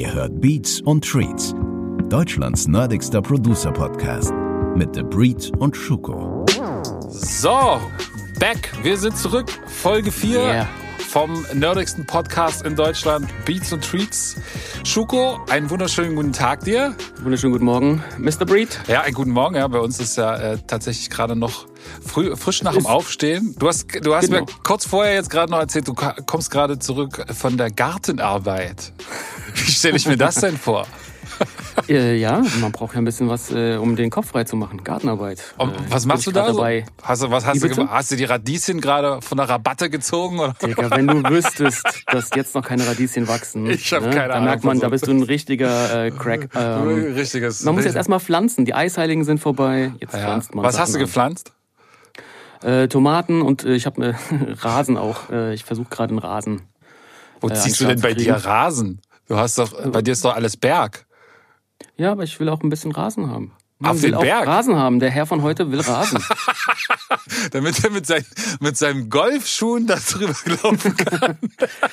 Ihr hört Beats und Treats, Deutschlands nerdigster Producer-Podcast mit The Breed und Schuko. So, back. Wir sind zurück. Folge 4 Yeah. vom nerdigsten Podcast in Deutschland, Beats und Treats. Schuko, einen wunderschönen guten Tag dir. Wunderschönen guten Morgen, Mr. Breed. Ja, einen guten Morgen. Ja, bei uns ist ja äh, tatsächlich gerade noch früh, frisch nach dem Aufstehen. Du hast, du hast Genau. mir kurz vorher jetzt gerade noch erzählt, du kommst gerade zurück von der Gartenarbeit. Wie stelle ich mir das denn vor? Äh, ja, man braucht ja ein bisschen was, äh, um den Kopf frei zu machen. Gartenarbeit. Und Äh, was bin machst du da so? Dabei. Hast du, was hast du? Hast du die Radieschen gerade von der Rabatte gezogen? Oder? Digga, wenn du wüsstest, dass jetzt noch keine Radieschen wachsen. ne, Ich hab keine Da Ahnung merkt man, von da so- bist du ein richtiger äh, Crack. Ähm, Richtiges. man muss jetzt erstmal pflanzen. Die Eisheiligen sind vorbei. Jetzt ja. pflanzt man. Was Sachen hast du an. gepflanzt? Äh, Tomaten und äh, ich habe äh, Rasen auch. Äh, ich versuche gerade einen Rasen. Wo Äh, ziehst du denn bei dir. Rasen? Du hast doch, bei dir ist doch alles Berg. Ja, aber ich will auch ein bisschen Rasen haben. Man Auf will den auch Berg? Rasen haben. Der Herr von heute will Rasen. Damit er mit, sein, mit seinem Golfschuhen da drüber laufen kann.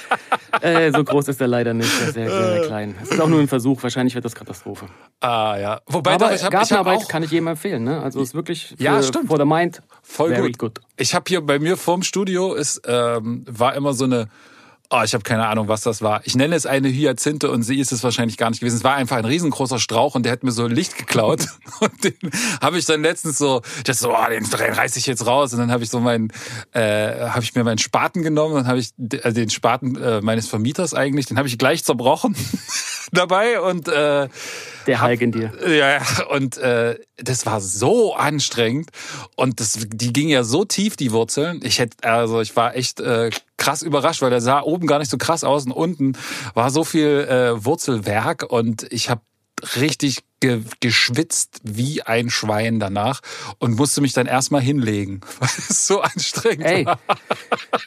äh, so groß ist er leider nicht. Er ist sehr, sehr, sehr klein. Es ist auch nur ein Versuch. Wahrscheinlich wird das Katastrophe. ah, ja. Wobei Aber doch, ich hab Gartenarbeit auch kann ich jedem empfehlen. Ne? Also ist wirklich für, Ja, stimmt. for the mind voll gut. good. Ich habe hier bei mir vorm Studio ist, ähm, war immer so eine, oh, ich habe keine Ahnung, was das war. Ich nenne es eine Hyazinthe und sie ist es wahrscheinlich gar nicht gewesen. Es war einfach ein riesengroßer Strauch und der hat mir so Licht geklaut. und den habe ich dann letztens so, dachte so, oh, den, reiß ich jetzt raus. Und dann habe ich so meinen, äh, habe ich mir meinen Spaten genommen und habe ich äh, den Spaten äh, meines Vermieters eigentlich, den habe ich gleich zerbrochen dabei und äh, Der Hulk in dir. ja, und äh, das war so anstrengend und das, die ging ja so tief, die Wurzeln. Ich hätte, also ich war echt äh, krass überrascht, weil der sah oben gar nicht so krass aus und unten war so viel äh, Wurzelwerk und ich habe richtig ge geschwitzt wie ein Schwein danach und musste mich dann erstmal hinlegen, weil es so anstrengend Ey, war.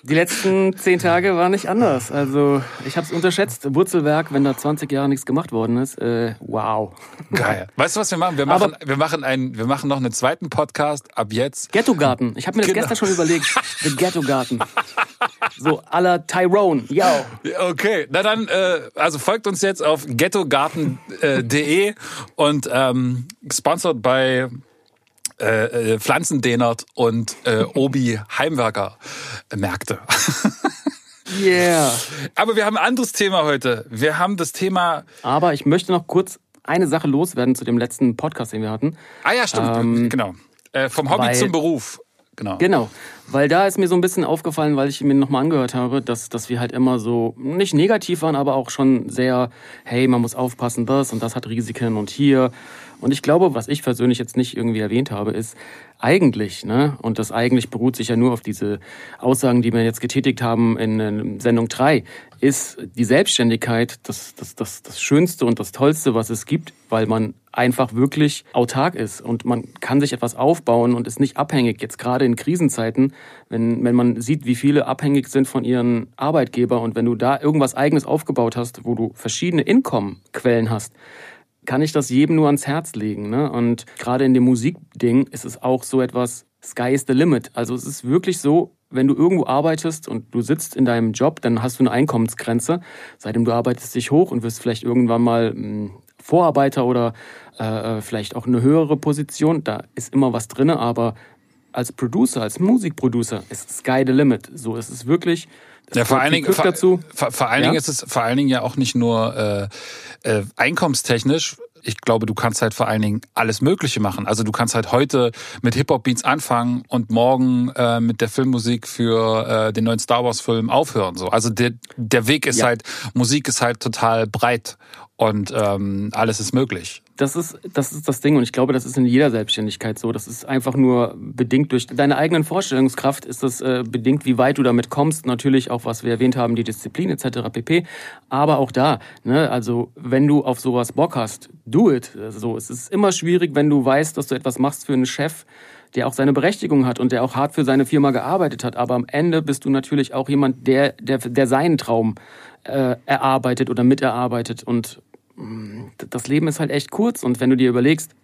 die letzten zehn Tage waren nicht anders. Also ich habe es unterschätzt. Wurzelwerk, wenn da 20 Jahre nichts gemacht worden ist, äh, wow. Geil. Weißt du, was wir machen? Wir machen, wir machen einen, wir machen noch einen zweiten Podcast ab jetzt. Ghetto-Garten. Ich habe mir das Genau. gestern schon überlegt. The Ghetto-Garten. So à la Tyrone. Yo. Okay, na dann, äh, also folgt uns jetzt auf ghettogarten.de und ähm, gesponsert bei äh, äh, Pflanzendehnert und äh, Obi Heimwerker Märkte. Yeah. Aber wir haben ein anderes Thema heute. Wir haben das Thema. Aber ich möchte noch kurz eine Sache loswerden zu dem letzten Podcast, den wir hatten. Ah ja, stimmt, genau. Äh, vom Hobby weil- zum Beruf. Genau. Genau, weil da ist mir so ein bisschen aufgefallen, weil ich mir nochmal angehört habe, dass, dass wir halt immer so nicht negativ waren, aber auch schon sehr, hey, man muss aufpassen, das und das hat Risiken und hier. Und ich glaube, was ich persönlich jetzt nicht irgendwie erwähnt habe, ist eigentlich, ne, und das eigentlich beruht sich ja nur auf diese Aussagen, die wir jetzt getätigt haben in, Sendung 3, ist die Selbstständigkeit das, das, das, das Schönste und das Tollste, was es gibt, weil man einfach wirklich autark ist und man kann sich etwas aufbauen und ist nicht abhängig. Jetzt gerade in Krisenzeiten, wenn, wenn man sieht, wie viele abhängig sind von ihren Arbeitgeber und wenn du da irgendwas eigenes aufgebaut hast, wo du verschiedene Inkommenquellen hast, kann ich das jedem nur ans Herz legen. Ne? Und gerade in dem Musikding ist es auch so etwas, Sky is the limit. Also es ist wirklich so, wenn du irgendwo arbeitest und du sitzt in deinem Job, dann hast du eine Einkommensgrenze. Seitdem du arbeitest dich hoch und wirst vielleicht irgendwann mal mh, Vorarbeiter oder äh, vielleicht auch eine höhere Position. Da ist immer was drinne, aber als Producer, als Musikproducer ist Sky the limit. So ist es wirklich. Ja, vor allen Dingen, vor, dazu. vor, vor allen Ja? Dingen ist es vor allen Dingen ja auch nicht nur äh, äh, einkommenstechnisch. Ich glaube, du kannst halt vor allen Dingen alles Mögliche machen. Also du kannst halt heute mit Hip-Hop-Beats anfangen und morgen äh, mit der Filmmusik für äh, den neuen Star Wars-Film aufhören. So. Also der, der Weg ist Ja. halt, Musik ist halt total breit und ähm, alles ist möglich. Das ist, das ist das Ding und ich glaube, das ist in jeder Selbstständigkeit so. Das ist einfach nur bedingt durch deine eigenen Vorstellungskraft, ist das äh, bedingt, wie weit du damit kommst. Natürlich auch, was wir erwähnt haben, die Disziplin etc. pp. Aber auch da, ne, also wenn du auf sowas Bock hast, do it. So, es ist immer schwierig, wenn du weißt, dass du etwas machst für einen Chef, der auch seine Berechtigung hat und der auch hart für seine Firma gearbeitet hat. Aber am Ende bist du natürlich auch jemand, der, der, der seinen Traum äh, erarbeitet oder miterarbeitet und das Leben ist halt echt kurz und wenn du dir überlegst,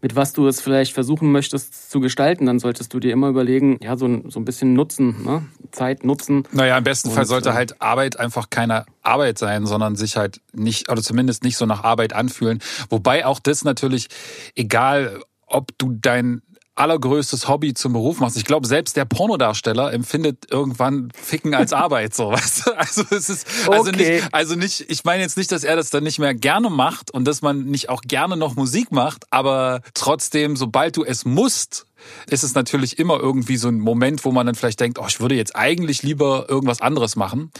mit was du es vielleicht versuchen möchtest zu gestalten, dann solltest du dir immer überlegen, ja, so ein, so ein bisschen Nutzen, ne? Zeit nutzen. Naja, im besten und, Fall sollte äh, halt Arbeit einfach keine Arbeit sein, sondern sich halt nicht, oder zumindest nicht so nach Arbeit anfühlen. Wobei auch das natürlich, egal ob du dein allergrößtes Hobby zum Beruf machst. Ich glaube, selbst der Pornodarsteller empfindet irgendwann Ficken als Arbeit, so, weißt du? Also es ist, also okay. nicht, also nicht, ich meine jetzt nicht, dass er das dann nicht mehr gerne macht und dass man nicht auch gerne noch Musik macht, aber trotzdem, sobald du es musst, ist es natürlich immer irgendwie so ein Moment, wo man dann vielleicht denkt, oh, ich würde jetzt eigentlich lieber irgendwas anderes machen.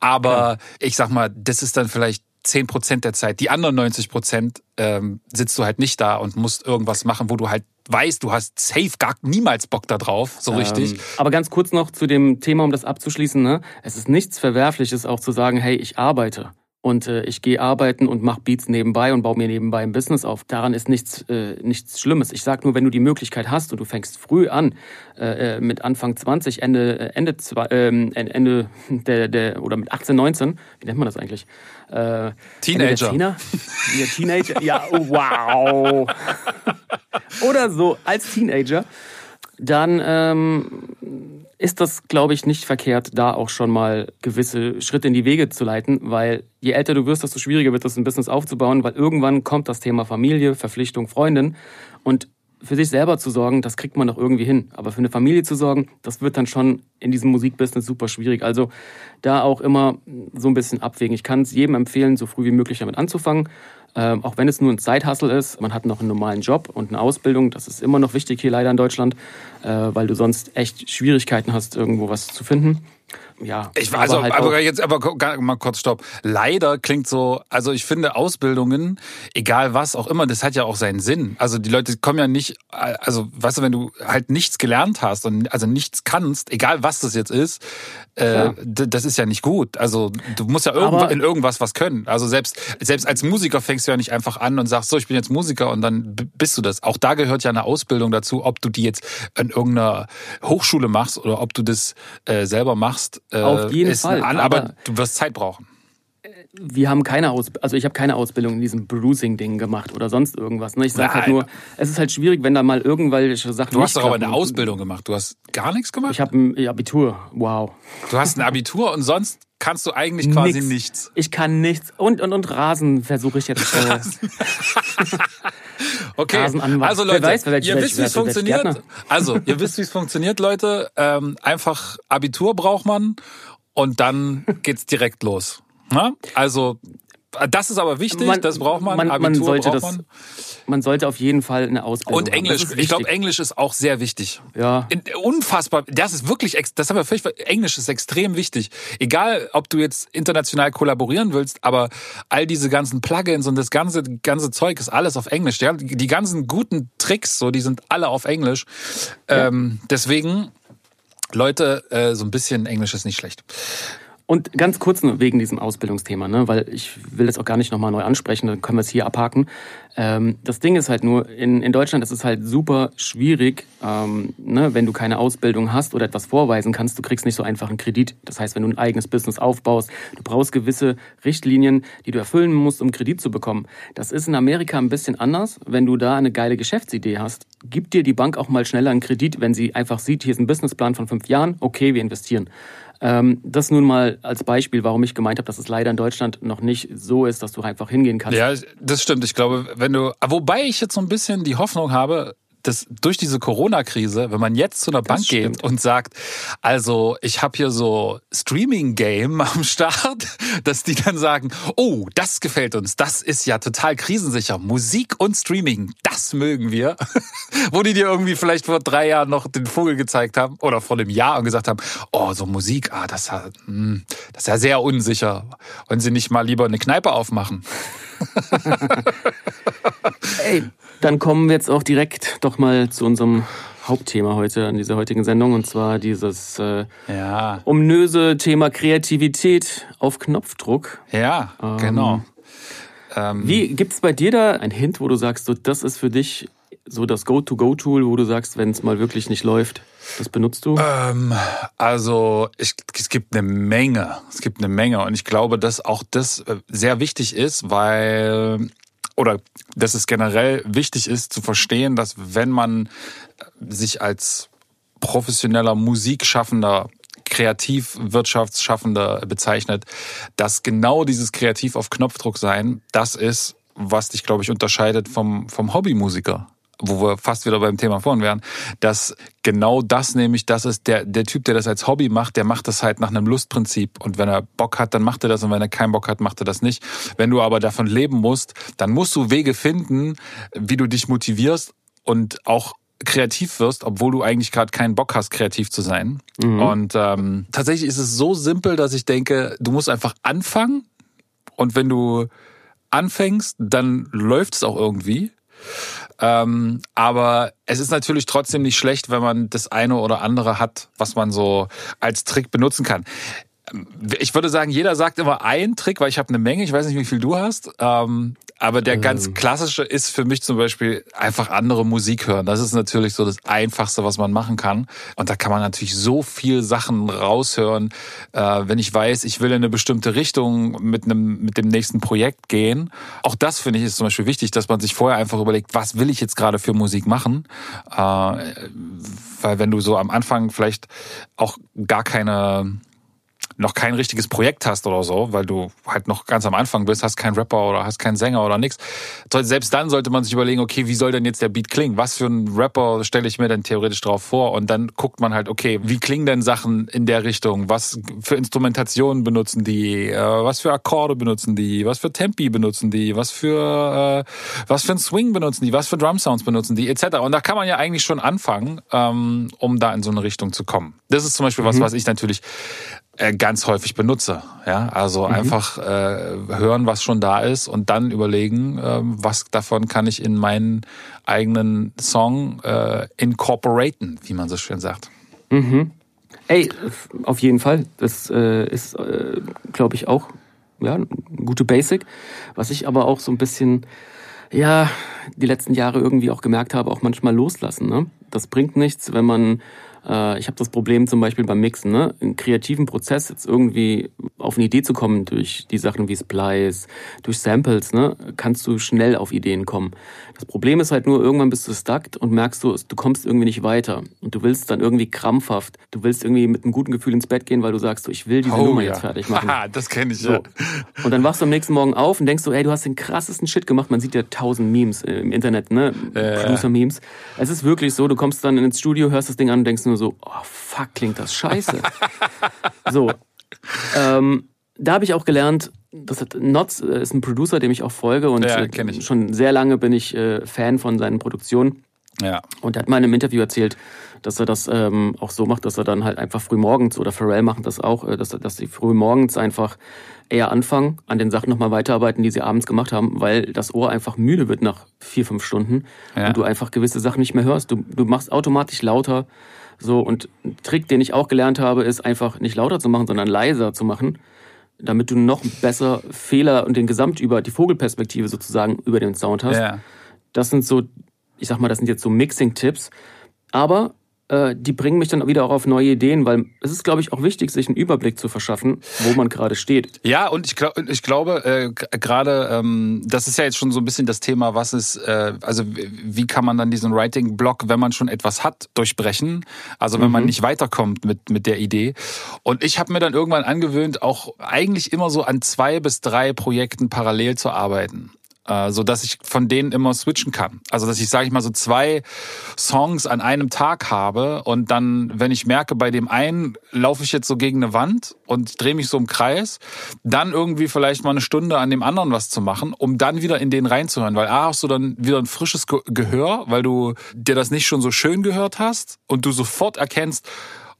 Aber ja. ich sag mal, das ist dann vielleicht 10 Prozent der Zeit. Die anderen 90 Prozent ähm, sitzt du halt nicht da und musst irgendwas machen, wo du halt weißt, du hast safe gar niemals Bock da drauf, so richtig. Ähm, aber ganz kurz noch zu dem Thema, um das abzuschließen. Ne? Es ist nichts Verwerfliches auch zu sagen, hey, ich arbeite und äh, ich gehe arbeiten und mache Beats nebenbei und baue mir nebenbei ein Business auf. Daran ist nichts, äh, nichts Schlimmes. Ich sag nur, wenn du die Möglichkeit hast und du fängst früh an, äh, äh mit Anfang 20, Ende, Ende, äh, Ende der, der, oder mit 18, 19, wie nennt man das eigentlich? Äh, Teenager. Ja, Teenager, ja, oh, wow. oder so, als Teenager, dann ähm, ist das, glaube ich, nicht verkehrt, da auch schon mal gewisse Schritte in die Wege zu leiten, weil je älter du wirst, desto schwieriger wird es, ein Business aufzubauen, weil irgendwann kommt das Thema Familie, Verpflichtung, Freundin und für sich selber zu sorgen, das kriegt man doch irgendwie hin. Aber für eine Familie zu sorgen, das wird dann schon in diesem Musikbusiness super schwierig. Also da auch immer so ein bisschen abwägen. Ich kann es jedem empfehlen, so früh wie möglich damit anzufangen. Ähm, auch wenn es nur ein Zeithassel ist, man hat noch einen normalen Job und eine Ausbildung, das ist immer noch wichtig hier leider in Deutschland, äh, weil du sonst echt Schwierigkeiten hast, irgendwo was zu finden ja. Ich war also, halt aber jetzt aber mal kurz stopp. Leider klingt so, also ich finde Ausbildungen, egal was auch immer, das hat ja auch seinen Sinn. Also die Leute kommen ja nicht, also weißt du, wenn du halt nichts gelernt hast und also nichts kannst, egal was das jetzt ist, äh, das ist ja nicht gut. Also du musst ja irgendwo, in irgendwas was können. Also selbst selbst als Musiker fängst du ja nicht einfach an und sagst so, ich bin jetzt Musiker und dann bist du das. Auch da gehört ja eine Ausbildung dazu, ob du die jetzt in irgendeiner Hochschule machst oder ob du das äh, selber machst äh, Auf jeden Fall. An, aber, aber, du wirst Zeit brauchen. Wir haben keine Ausbildung, also ich habe keine Ausbildung in diesem Bruising-Ding gemacht oder sonst irgendwas. Ne? Ich sage halt nur, es ist halt schwierig, wenn da mal irgendwelche Sachen. Du hast doch aber eine Ausbildung gemacht. Du hast gar nichts gemacht? Ich habe ein Abitur. Wow. Du hast ein Abitur und sonst kannst du eigentlich quasi Nix. nichts. Ich kann nichts. Und, und, und Rasen versuche ich jetzt. Äh, okay, also Leute, weiß, ihr wisst, wie es funktioniert. Also, ihr wisst, wie es funktioniert, Leute. Ähm, einfach Abitur braucht man und dann geht's direkt los. Na? Also das ist aber wichtig, man, das braucht man. man Abitur man sollte braucht man. Das, man sollte auf jeden Fall eine Ausbildung Und Englisch, ich glaube, Englisch ist auch sehr wichtig. Ja. Unfassbar. Das ist wirklich, das haben wir völlig, Englisch ist extrem wichtig. Egal, ob du jetzt international kollaborieren willst, aber all diese ganzen Plugins und das ganze, ganze Zeug ist alles auf Englisch. Die ganzen guten Tricks, so, die sind alle auf Englisch. Ja. Ähm, deswegen, Leute, äh, so ein bisschen Englisch ist nicht schlecht. Und ganz kurz wegen diesem Ausbildungsthema, ne, weil ich will das auch gar nicht nochmal neu ansprechen, dann können wir es hier abhaken. Ähm, das Ding ist halt nur, in, in Deutschland ist es halt super schwierig, ähm, ne, wenn du keine Ausbildung hast oder etwas vorweisen kannst, du kriegst nicht so einfach einen Kredit. Das heißt, wenn du ein eigenes Business aufbaust, du brauchst gewisse Richtlinien, die du erfüllen musst, um Kredit zu bekommen. Das ist in Amerika ein bisschen anders. Wenn du da eine geile Geschäftsidee hast, gibt dir die Bank auch mal schneller einen Kredit, wenn sie einfach sieht, hier ist ein Businessplan von fünf Jahren, okay, wir investieren. Ähm, das nun mal als Beispiel, warum ich gemeint habe, dass es leider in Deutschland noch nicht so ist, dass du einfach hingehen kannst. Ja, das stimmt. Ich glaube, wenn du, wobei ich jetzt so ein bisschen die Hoffnung habe, dass durch diese Corona-Krise, wenn man jetzt zu einer Bank geht und sagt, also ich habe hier so Streaming-Game am Start, dass die dann sagen, oh, das gefällt uns, das ist ja total krisensicher. Musik und Streaming, das mögen wir. Wo die dir irgendwie vielleicht vor drei Jahren noch den Vogel gezeigt haben oder vor einem Jahr und gesagt haben, oh, so Musik, ah, das, hm, das ist ja sehr unsicher. Wollen Sie nicht mal lieber eine Kneipe aufmachen? Ey, dann kommen wir jetzt auch direkt doch mal zu unserem Hauptthema heute an dieser heutigen Sendung und zwar dieses äh, ja. ominöse Thema Kreativität auf Knopfdruck. Ja, ähm, genau. Ähm, wie gibt's bei dir da ein Hint, wo du sagst, so das ist für dich so das Go-to-Go-Tool, wo du sagst, wenn es mal wirklich nicht läuft, das benutzt du? Ähm, also ich, es gibt eine Menge, es gibt eine Menge. Und ich glaube, dass auch das äh, sehr wichtig ist, weil oder dass es generell wichtig ist zu verstehen, dass wenn man sich als professioneller Musikschaffender Kreativwirtschaftsschaffender bezeichnet, dass genau dieses Kreativ auf Knopfdruck sein, das ist, was dich, glaube ich, unterscheidet vom, vom Hobbymusiker wo wir fast wieder beim Thema vorhin wären, dass genau das nämlich, das ist der, der Typ, der das als Hobby macht, der macht das halt nach einem Lustprinzip. Und wenn er Bock hat, dann macht er das. Und wenn er keinen Bock hat, macht er das nicht. Wenn du aber davon leben musst, dann musst du Wege finden, wie du dich motivierst und auch kreativ wirst, obwohl du eigentlich gerade keinen Bock hast, kreativ zu sein. Mhm. Und ähm, tatsächlich ist es so simpel, dass ich denke, du musst einfach anfangen. Und wenn du anfängst, dann läuft es auch irgendwie. Ähm, aber es ist natürlich trotzdem nicht schlecht, wenn man das eine oder andere hat, was man so als Trick benutzen kann. Ich würde sagen, jeder sagt immer einen Trick, weil ich habe eine Menge. Ich weiß nicht, wie viel du hast. Ähm, aber der ganz ähm. klassische ist für mich zum Beispiel einfach andere Musik hören. Das ist natürlich so das Einfachste, was man machen kann. Und da kann man natürlich so viel Sachen raushören. Äh, wenn ich weiß, ich will in eine bestimmte Richtung mit einem mit dem nächsten Projekt gehen. Auch das finde ich ist zum Beispiel wichtig, dass man sich vorher einfach überlegt, was will ich jetzt gerade für Musik machen. Äh, weil wenn du so am Anfang vielleicht auch gar keine noch kein richtiges Projekt hast oder so, weil du halt noch ganz am Anfang bist, hast keinen Rapper oder hast keinen Sänger oder nichts. Selbst dann sollte man sich überlegen, okay, wie soll denn jetzt der Beat klingen? Was für einen Rapper stelle ich mir denn theoretisch drauf vor? Und dann guckt man halt, okay, wie klingen denn Sachen in der Richtung? Was für Instrumentationen benutzen die? Äh, was für Akkorde benutzen die? Was für Tempi benutzen die? Was für äh, was für ein Swing benutzen die? Was für Drum Sounds benutzen die? Etc. Und da kann man ja eigentlich schon anfangen, ähm, um da in so eine Richtung zu kommen. Das ist zum Beispiel was, mhm. was ich natürlich ganz häufig benutze. Ja, also mhm. einfach äh, hören, was schon da ist und dann überlegen, äh, was davon kann ich in meinen eigenen Song äh, incorporaten, wie man so schön sagt. Mhm. Ey, auf jeden Fall. Das äh, ist, äh, glaube ich, auch ja, eine gute Basic. Was ich aber auch so ein bisschen, ja, die letzten Jahre irgendwie auch gemerkt habe, auch manchmal loslassen. Ne? Das bringt nichts, wenn man äh, ich habe das Problem zum Beispiel beim Mixen, ne? einen kreativen Prozess jetzt irgendwie auf eine Idee zu kommen durch die Sachen wie Splice, durch Samples, ne? kannst du schnell auf Ideen kommen. Das Problem ist halt nur, irgendwann bist du stuck und merkst du, du kommst irgendwie nicht weiter. Und du willst dann irgendwie krampfhaft, du willst irgendwie mit einem guten Gefühl ins Bett gehen, weil du sagst, so, ich will diese oh, Nummer ja. jetzt fertig machen. Haha, das kenne ich so. ja. Und dann wachst du am nächsten Morgen auf und denkst so, ey, du hast den krassesten Shit gemacht. Man sieht ja tausend Memes im Internet, ne? Äh. Producer-Memes. Es ist wirklich so, du kommst dann ins Studio, hörst das Ding an und denkst nur so, oh fuck, klingt das scheiße. so. Ähm, da habe ich auch gelernt, das hat Notz äh, ist ein Producer, dem ich auch folge und ja, äh, schon sehr lange bin ich äh, Fan von seinen Produktionen. Ja. Und er hat mal in einem Interview erzählt, dass er das ähm, auch so macht, dass er dann halt einfach früh morgens oder Pharrell machen das auch, äh, dass, dass sie früh morgens einfach eher anfangen, an den Sachen nochmal weiterarbeiten, die sie abends gemacht haben, weil das Ohr einfach müde wird nach vier, fünf Stunden ja. und du einfach gewisse Sachen nicht mehr hörst. Du, du machst automatisch lauter. So, und ein Trick, den ich auch gelernt habe, ist einfach nicht lauter zu machen, sondern leiser zu machen damit du noch besser Fehler und den Gesamt über die Vogelperspektive sozusagen über den Sound hast. Ja. Das sind so, ich sag mal, das sind jetzt so Mixing-Tipps. Aber äh, die bringen mich dann wieder auch auf neue Ideen, weil es ist, glaube ich, auch wichtig, sich einen Überblick zu verschaffen, wo man gerade steht. Ja, und ich, glaub, ich glaube, äh, gerade, ähm, das ist ja jetzt schon so ein bisschen das Thema, was ist, äh, also wie kann man dann diesen Writing-Block, wenn man schon etwas hat, durchbrechen? Also wenn mhm. man nicht weiterkommt mit, mit der Idee. Und ich habe mir dann irgendwann angewöhnt, auch eigentlich immer so an zwei bis drei Projekten parallel zu arbeiten so dass ich von denen immer switchen kann. Also dass ich sage ich mal so zwei Songs an einem Tag habe und dann, wenn ich merke, bei dem einen laufe ich jetzt so gegen eine Wand und drehe mich so im Kreis, dann irgendwie vielleicht mal eine Stunde an dem anderen was zu machen, um dann wieder in den reinzuhören, weil A hast du dann wieder ein frisches Gehör, weil du dir das nicht schon so schön gehört hast und du sofort erkennst,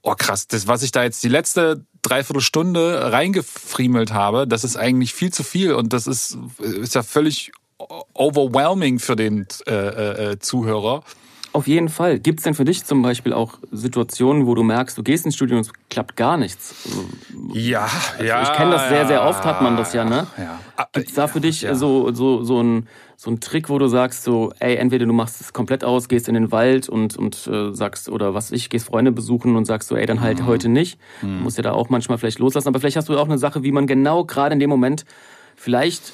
oh krass, das, was ich da jetzt die letzte Dreiviertelstunde reingefriemelt habe, das ist eigentlich viel zu viel und das ist, ist ja völlig overwhelming für den äh, äh, äh, Zuhörer. Auf jeden Fall. Gibt es denn für dich zum Beispiel auch Situationen, wo du merkst, du gehst ins Studio und es klappt gar nichts? Ja, also ja. Ich kenne das sehr, sehr oft, hat man das ja, ne? Ja. Gibt es da für dich ja. so, so, so, ein, so ein Trick, wo du sagst, so, ey, entweder du machst es komplett aus, gehst in den Wald und, und äh, sagst, oder was ich, gehst Freunde besuchen und sagst so, ey, dann halt mhm. heute nicht. Mhm. Du musst ja da auch manchmal vielleicht loslassen, aber vielleicht hast du auch eine Sache, wie man genau gerade in dem Moment vielleicht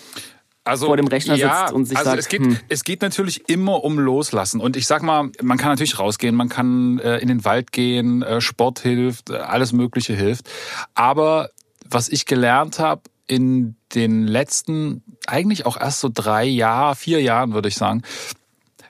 also, vor dem Rechner ja, sitzt und sich also sagt, es geht, hm. es geht natürlich immer um Loslassen. Und ich sag mal, man kann natürlich rausgehen, man kann äh, in den Wald gehen, äh, Sport hilft, äh, alles Mögliche hilft. Aber was ich gelernt habe in den letzten, eigentlich auch erst so drei Jahren, vier Jahren, würde ich sagen,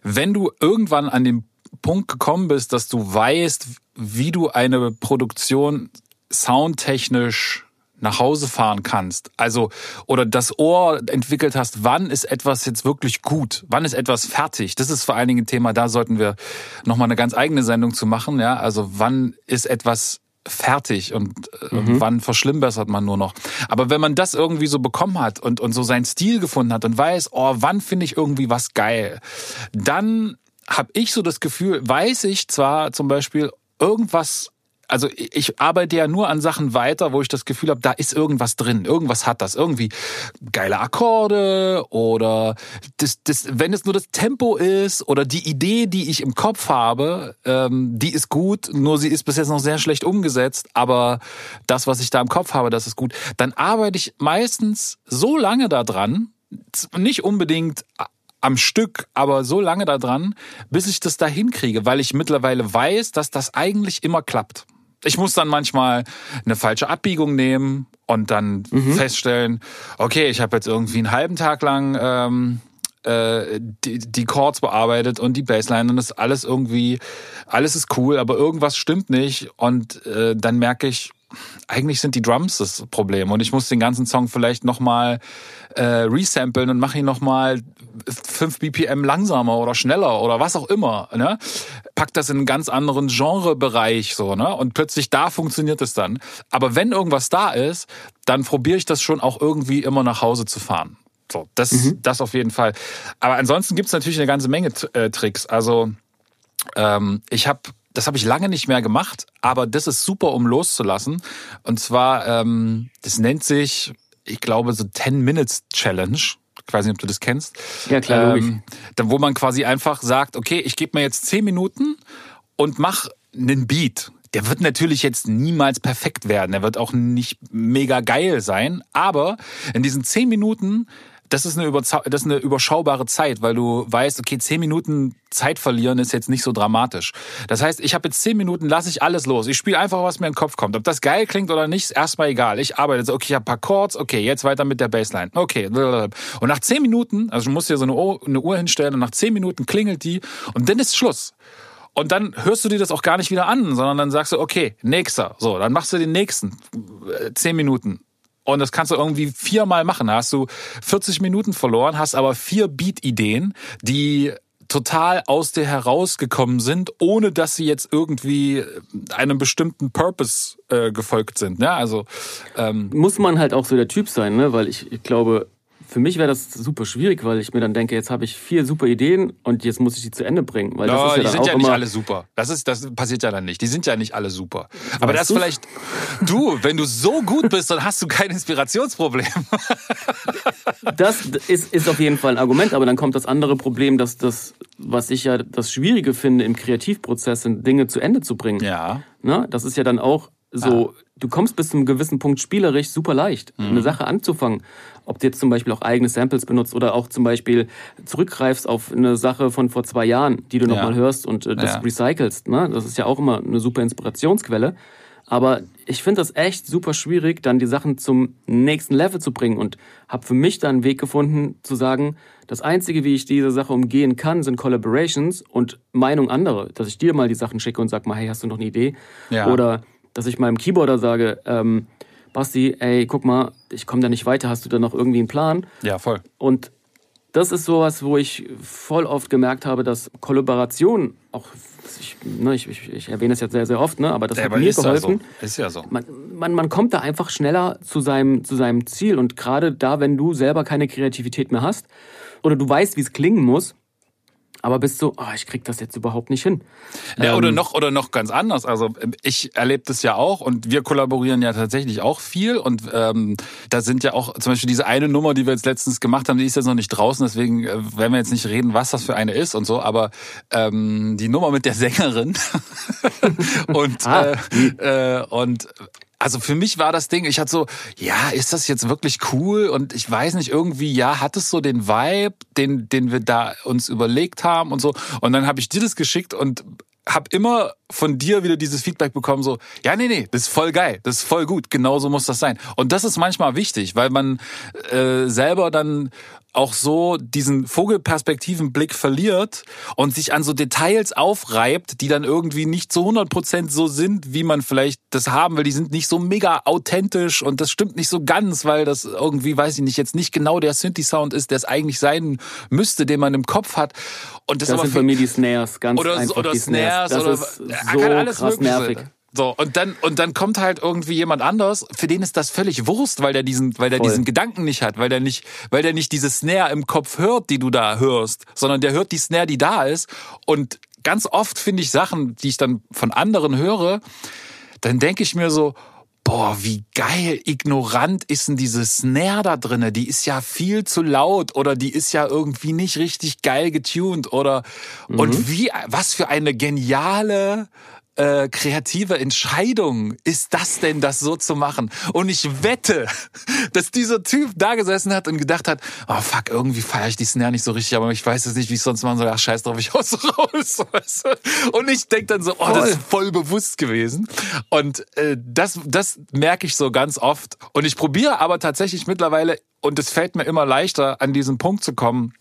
wenn du irgendwann an den Punkt gekommen bist, dass du weißt, wie du eine Produktion soundtechnisch nach Hause fahren kannst. Also, oder das Ohr entwickelt hast, wann ist etwas jetzt wirklich gut? Wann ist etwas fertig? Das ist vor allen Dingen ein Thema, da sollten wir nochmal eine ganz eigene Sendung zu machen, ja. Also, wann ist etwas fertig und äh, mhm. wann verschlimmbessert man nur noch. Aber wenn man das irgendwie so bekommen hat und, und so seinen Stil gefunden hat und weiß, oh, wann finde ich irgendwie was geil, dann habe ich so das Gefühl, weiß ich zwar zum Beispiel irgendwas also ich arbeite ja nur an Sachen weiter, wo ich das Gefühl habe, da ist irgendwas drin, irgendwas hat das, irgendwie geile Akkorde oder das, das, wenn es nur das Tempo ist oder die Idee, die ich im Kopf habe, ähm, die ist gut, nur sie ist bis jetzt noch sehr schlecht umgesetzt, aber das, was ich da im Kopf habe, das ist gut. Dann arbeite ich meistens so lange daran, nicht unbedingt am Stück, aber so lange daran, bis ich das da hinkriege, weil ich mittlerweile weiß, dass das eigentlich immer klappt ich muss dann manchmal eine falsche Abbiegung nehmen und dann mhm. feststellen, okay, ich habe jetzt irgendwie einen halben Tag lang ähm, äh, die, die Chords bearbeitet und die Bassline und das alles irgendwie, alles ist cool, aber irgendwas stimmt nicht und äh, dann merke ich, eigentlich sind die Drums das Problem und ich muss den ganzen Song vielleicht nochmal äh, resamplen und mache ihn nochmal 5 BPM langsamer oder schneller oder was auch immer. Ne? Pack das in einen ganz anderen Genrebereich so, ne? Und plötzlich da funktioniert es dann. Aber wenn irgendwas da ist, dann probiere ich das schon auch irgendwie immer nach Hause zu fahren. So, das, mhm. das auf jeden Fall. Aber ansonsten gibt's natürlich eine ganze Menge äh, Tricks. Also ähm, ich habe das habe ich lange nicht mehr gemacht, aber das ist super, um loszulassen. Und zwar, ähm, das nennt sich, ich glaube, so 10 Minutes Challenge. Ich weiß nicht, ob du das kennst. Ja, klar, ähm, Wo man quasi einfach sagt, okay, ich gebe mir jetzt 10 Minuten und mach einen Beat. Der wird natürlich jetzt niemals perfekt werden. Der wird auch nicht mega geil sein. Aber in diesen 10 Minuten das ist, eine das ist eine überschaubare Zeit, weil du weißt, okay, zehn Minuten Zeit verlieren ist jetzt nicht so dramatisch. Das heißt, ich habe jetzt zehn Minuten, lasse ich alles los. Ich spiele einfach, was mir in den Kopf kommt. Ob das geil klingt oder nicht, ist erstmal egal. Ich arbeite so, okay, ich habe paar Chords, okay, jetzt weiter mit der Bassline. Okay. Und nach zehn Minuten, also du musst dir so eine Uhr, eine Uhr hinstellen und nach zehn Minuten klingelt die und dann ist Schluss. Und dann hörst du dir das auch gar nicht wieder an, sondern dann sagst du, okay, nächster. So, dann machst du den nächsten. Äh, zehn Minuten. Und das kannst du irgendwie viermal machen. Da hast du 40 Minuten verloren, hast aber vier Beat-Ideen, die total aus dir herausgekommen sind, ohne dass sie jetzt irgendwie einem bestimmten Purpose äh, gefolgt sind. Ja, also ähm, muss man halt auch so der Typ sein, ne? Weil ich, ich glaube, für mich wäre das super schwierig, weil ich mir dann denke, jetzt habe ich vier super Ideen und jetzt muss ich die zu Ende bringen. Weil das no, ist ja die sind ja nicht alle super. Das, ist, das passiert ja dann nicht. Die sind ja nicht alle super. Aber weißt das du's? vielleicht, du, wenn du so gut bist, dann hast du kein Inspirationsproblem. das ist, ist auf jeden Fall ein Argument, aber dann kommt das andere Problem, dass das, was ich ja das Schwierige finde im Kreativprozess, sind Dinge zu Ende zu bringen. Ja. Na, das ist ja dann auch so, ah. Du kommst bis zu einem gewissen Punkt spielerisch super leicht, mhm. eine Sache anzufangen. Ob du jetzt zum Beispiel auch eigene Samples benutzt oder auch zum Beispiel zurückgreifst auf eine Sache von vor zwei Jahren, die du ja. nochmal hörst und äh, das ja. recycelst. Ne? Das ist ja auch immer eine super Inspirationsquelle. Aber ich finde das echt super schwierig, dann die Sachen zum nächsten Level zu bringen und habe für mich dann einen Weg gefunden, zu sagen, das Einzige, wie ich diese Sache umgehen kann, sind Collaborations und Meinung anderer. Dass ich dir mal die Sachen schicke und sag mal, hey, hast du noch eine Idee? Ja. Oder dass ich meinem Keyboarder sage, ähm, Basti, ey, guck mal, ich komme da nicht weiter, hast du da noch irgendwie einen Plan? Ja, voll. Und das ist sowas, wo ich voll oft gemerkt habe, dass Kollaboration auch, ich, ne, ich, ich, ich erwähne es jetzt sehr, sehr oft, ne, aber das ja, hat aber mir ist geholfen. Ja so. Ist ja so. Man, man, man kommt da einfach schneller zu seinem, zu seinem Ziel und gerade da, wenn du selber keine Kreativität mehr hast oder du weißt, wie es klingen muss, aber bist so, oh, ich krieg das jetzt überhaupt nicht hin. Ja, ähm, oder noch oder noch ganz anders. Also ich erlebe das ja auch und wir kollaborieren ja tatsächlich auch viel und ähm, da sind ja auch zum Beispiel diese eine Nummer, die wir jetzt letztens gemacht haben, die ist jetzt noch nicht draußen, deswegen äh, werden wir jetzt nicht reden, was das für eine ist und so. Aber ähm, die Nummer mit der Sängerin und ah. äh, äh, und also für mich war das Ding, ich hatte so, ja, ist das jetzt wirklich cool? Und ich weiß nicht, irgendwie, ja, hat es so den Vibe, den, den wir da uns überlegt haben und so. Und dann habe ich dir das geschickt und habe immer von dir wieder dieses Feedback bekommen, so, ja, nee, nee, das ist voll geil, das ist voll gut, genau so muss das sein. Und das ist manchmal wichtig, weil man äh, selber dann auch so diesen Vogelperspektivenblick verliert und sich an so Details aufreibt, die dann irgendwie nicht zu 100% so sind, wie man vielleicht das haben will. Die sind nicht so mega authentisch und das stimmt nicht so ganz, weil das irgendwie, weiß ich nicht, jetzt nicht genau der Synthi-Sound ist, der es eigentlich sein müsste, den man im Kopf hat. Und das, Das aber sind bei mir die Snares, ganz oder, einfach oder die Snares, Das oder ist so alles krass Mögliche nervig. So, und dann, und dann kommt halt irgendwie jemand anders, für den ist das völlig Wurst, weil der diesen, weil der Voll. diesen Gedanken nicht hat, weil der nicht, weil der nicht diese Snare im Kopf hört, die du da hörst, sondern der hört die Snare, die da ist. Und ganz oft finde ich Sachen, die ich dann von anderen höre, dann denke ich mir so, boah, wie geil ignorant ist denn diese Snare da drinne? Die ist ja viel zu laut oder die ist ja irgendwie nicht richtig geil getuned oder und wie was für eine geniale äh, kreative Entscheidung ist das denn, das so zu machen? Und ich wette, dass dieser Typ da gesessen hat und gedacht hat, oh fuck, irgendwie feiere ich die Snare nicht so richtig, aber ich weiß jetzt nicht, wie ich sonst machen soll. Ach, scheiß drauf, ich hau's raus. Weißt du? Und ich denk dann so, oh, das ist voll bewusst gewesen. Und äh, das, das merke ich so ganz oft. Und ich probiere aber tatsächlich mittlerweile, und es fällt mir immer leichter, an diesen Punkt zu kommen,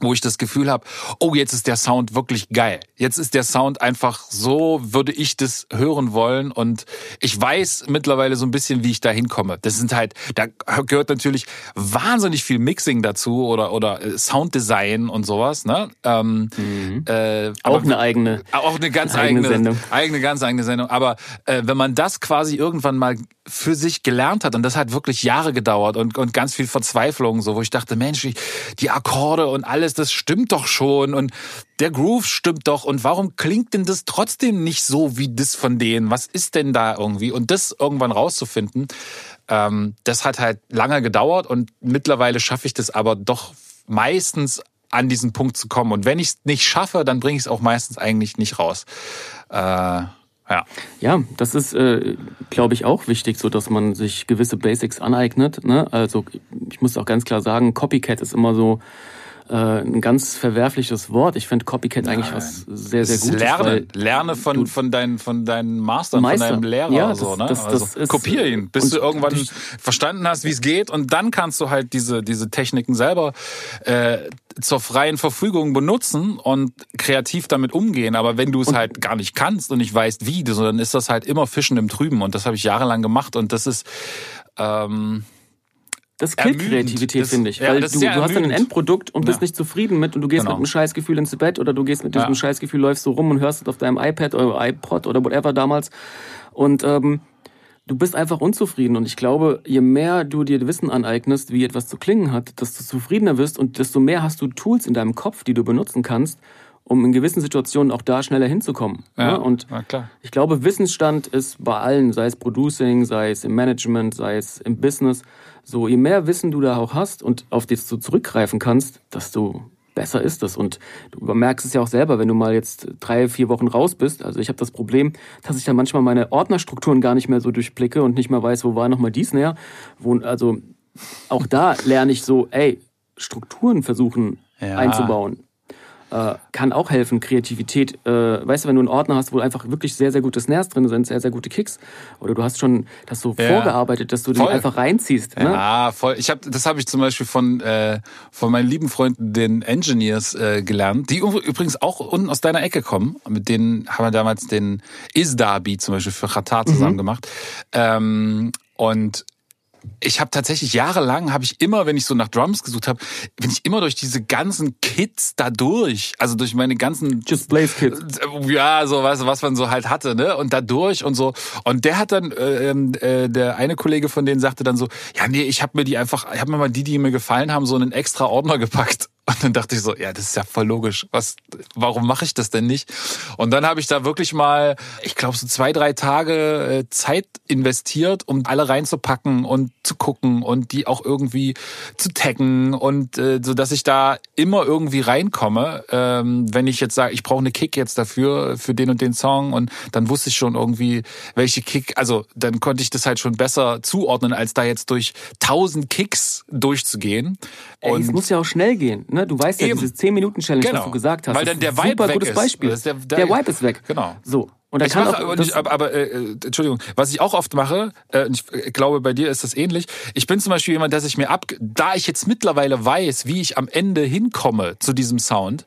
wo ich das Gefühl habe, oh, jetzt ist der Sound wirklich geil. Jetzt ist der Sound einfach so, würde ich das hören wollen. Und ich weiß mittlerweile so ein bisschen, wie ich da hinkomme. Das sind halt, da gehört natürlich wahnsinnig viel Mixing dazu oder, oder äh, Sounddesign und sowas. Ne? Ähm, äh, Auch eine eigene. auch eine ganz Eigene eigene, Sendung. eigene, ganz eigene Sendung. Aber äh, wenn man das quasi irgendwann mal für sich gelernt hat, und das hat wirklich Jahre gedauert und, und ganz viel Verzweiflung, so wo ich dachte, Mensch, die Akkorde und alles, das stimmt doch schon und der Groove stimmt doch und warum klingt denn das trotzdem nicht so wie das von denen? Was ist denn da irgendwie? Und das irgendwann rauszufinden, ähm, das hat halt lange gedauert und mittlerweile schaffe ich das aber doch meistens an diesen Punkt zu kommen. Und wenn ich es nicht schaffe, dann bringe ich es auch meistens eigentlich nicht raus. Äh, ja. Ja, das ist, äh, glaube ich, auch wichtig, so dass man sich gewisse Basics aneignet. Ne? Also ich muss auch ganz klar sagen, Copycat ist immer so äh, ein ganz verwerfliches Wort. Ich finde Copycat eigentlich was sehr, sehr Gutes. Lerne, lerne von, von, deinen, von deinen Mastern, Meister. von deinem Lehrer. Ja, so, das- ne? das- also das ist- kopier ihn, bis du irgendwann durch- verstanden hast, wie es geht. Und dann kannst du halt diese, diese Techniken selber äh, zur freien Verfügung benutzen und kreativ damit umgehen. Aber wenn du es halt gar nicht kannst und nicht weißt, wie, dann ist das halt immer Fischen im Trüben. Und das habe ich jahrelang gemacht. Und das ist... Ähm, Das killt. Kreativität, finde ich. ja, weil du, du hast dann ein. Endprodukt und bist Ja. nicht zufrieden mit und du gehst Genau. mit einem Scheißgefühl ins Bett oder du gehst mit diesem Ja. Scheißgefühl, läufst so rum und hörst es auf deinem iPad oder iPod oder whatever damals. Und ähm, du bist einfach unzufrieden. Und ich glaube, je mehr du dir Wissen aneignest, wie etwas zu klingen hat, desto zufriedener wirst und desto mehr hast du Tools in deinem Kopf, die du benutzen kannst, um in gewissen Situationen auch da schneller hinzukommen. Ja, Ne? Und ich glaube, Wissensstand ist bei allen, sei es Producing, sei es im Management, sei es im Business, so je mehr Wissen du da auch hast und auf das du zurückgreifen kannst, desto besser ist es. Und du merkst es ja auch selber, wenn du mal jetzt drei, vier Wochen raus bist. Also ich habe das Problem, dass ich dann manchmal meine Ordnerstrukturen gar nicht mehr so durchblicke und nicht mehr weiß, wo war nochmal dies näher. Wo, also auch da lerne ich so, ey, Strukturen versuchen Ja. einzubauen äh, kann auch helfen, Kreativität. Äh, weißt du, wenn du einen Ordner hast, wo einfach wirklich sehr, sehr gute Snares drin sind, sehr, sehr gute Kicks, oder du hast schon das so Ja. vorgearbeitet, dass du den Voll. einfach reinziehst. Ne? Ja, voll. Ich hab, das habe ich zum Beispiel von äh, von meinen lieben Freunden, den Engineers, äh, gelernt, die üb- übrigens auch unten aus deiner Ecke kommen. Mit denen haben wir damals den Isda-Beat zum Beispiel für Qatar zusammen gemacht. Ähm, und ich habe tatsächlich jahrelang, habe ich immer, wenn ich so nach Drums gesucht habe, bin ich immer durch diese ganzen Kits da durch. Also durch meine ganzen Just Blaze Kids. ja, so weißt du, was man so halt hatte, ne? Und dadurch und so. Und der hat dann, äh, ähm, äh, der eine Kollege von denen sagte dann so, ja, nee, ich habe mir die einfach, ich habe mir mal die, die mir gefallen haben, so einen extra Ordner gepackt. Und dann dachte ich so, ja, das ist ja voll logisch. Was, warum mache ich das denn nicht? Und dann habe ich da wirklich mal, ich glaube, so zwei, drei Tage äh, Zeit investiert, um alle reinzupacken und zu gucken und die auch irgendwie zu taggen und äh, so, dass ich da immer irgendwie reinkomme. Ähm, wenn ich jetzt sage, ich brauche eine Kick jetzt dafür für den und den Song und dann wusste ich schon irgendwie, welche Kick. Also dann konnte ich das halt schon besser zuordnen, als da jetzt durch tausend Kicks durchzugehen. Ey, es muss ja auch schnell gehen. Ne? Du weißt ja, Eben. diese 10-Minuten-Challenge, Genau. was du gesagt hast. Weil dann der Vibe super weg gutes ist. Beispiel. Ist der- der, der- Vibe ist weg. Genau. So. Und Ich kann mache auch, nicht, aber, aber äh, Entschuldigung, was ich auch oft mache, äh, und ich glaube, bei dir ist das ähnlich. Ich bin zum Beispiel jemand, dass ich mir ab, da ich jetzt mittlerweile weiß, wie ich am Ende hinkomme zu diesem Sound,